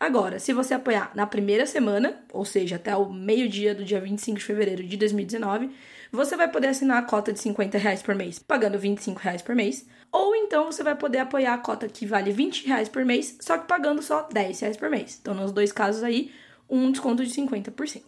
Agora, se você apoiar na primeira semana, ou seja, até o meio-dia do dia 25 de fevereiro de 2019, você vai poder assinar a cota de 50 reais por mês, pagando 25 reais por mês. Ou então você vai poder apoiar a cota que vale 20 reais por mês, só que pagando só 10 reais por mês. Então, nos dois casos aí, um desconto de 50%.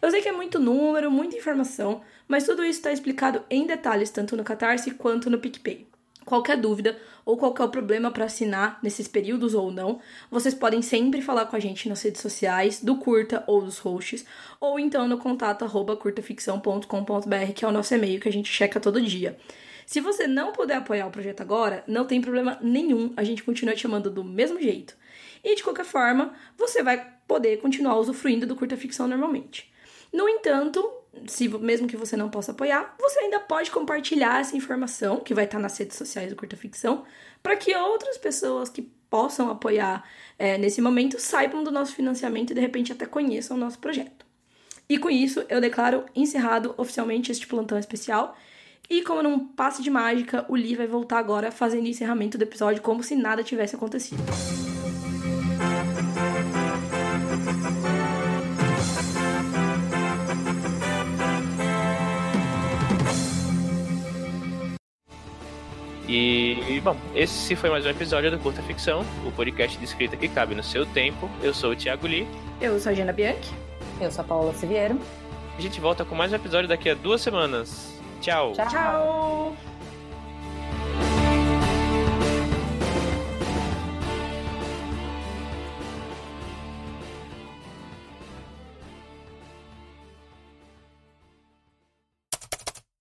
Eu sei que é muito número, muita informação, mas tudo isso está explicado em detalhes tanto no Catarse quanto no PicPay. Qualquer dúvida ou qualquer problema para assinar nesses períodos ou não, vocês podem sempre falar com a gente nas redes sociais do Curta ou dos hosts, ou então no contato arroba curtaficção.com.br, que é o nosso e-mail que a gente checa todo dia. Se você não puder apoiar o projeto agora, não tem problema nenhum, a gente continua te chamando do mesmo jeito. E de qualquer forma, você vai poder continuar usufruindo do curta ficção normalmente. No entanto, se mesmo que você não possa apoiar, você ainda pode compartilhar essa informação que vai estar nas redes sociais do curta ficção para que outras pessoas que possam apoiar é, nesse momento saibam do nosso financiamento e de repente até conheçam o nosso projeto. E com isso, eu declaro encerrado oficialmente este plantão especial. E como num passe de mágica, o Lee vai voltar agora fazendo o encerramento do episódio como se nada tivesse acontecido. E, bom, esse foi mais um episódio do Curta Ficção, o podcast de escrita que cabe no seu tempo. Eu sou o Thiago Lee. Eu sou a Gina Bianchi. Eu sou a Paula Siviero. A gente volta com mais um episódio daqui a duas semanas. Tchau. Tchau. Tchau.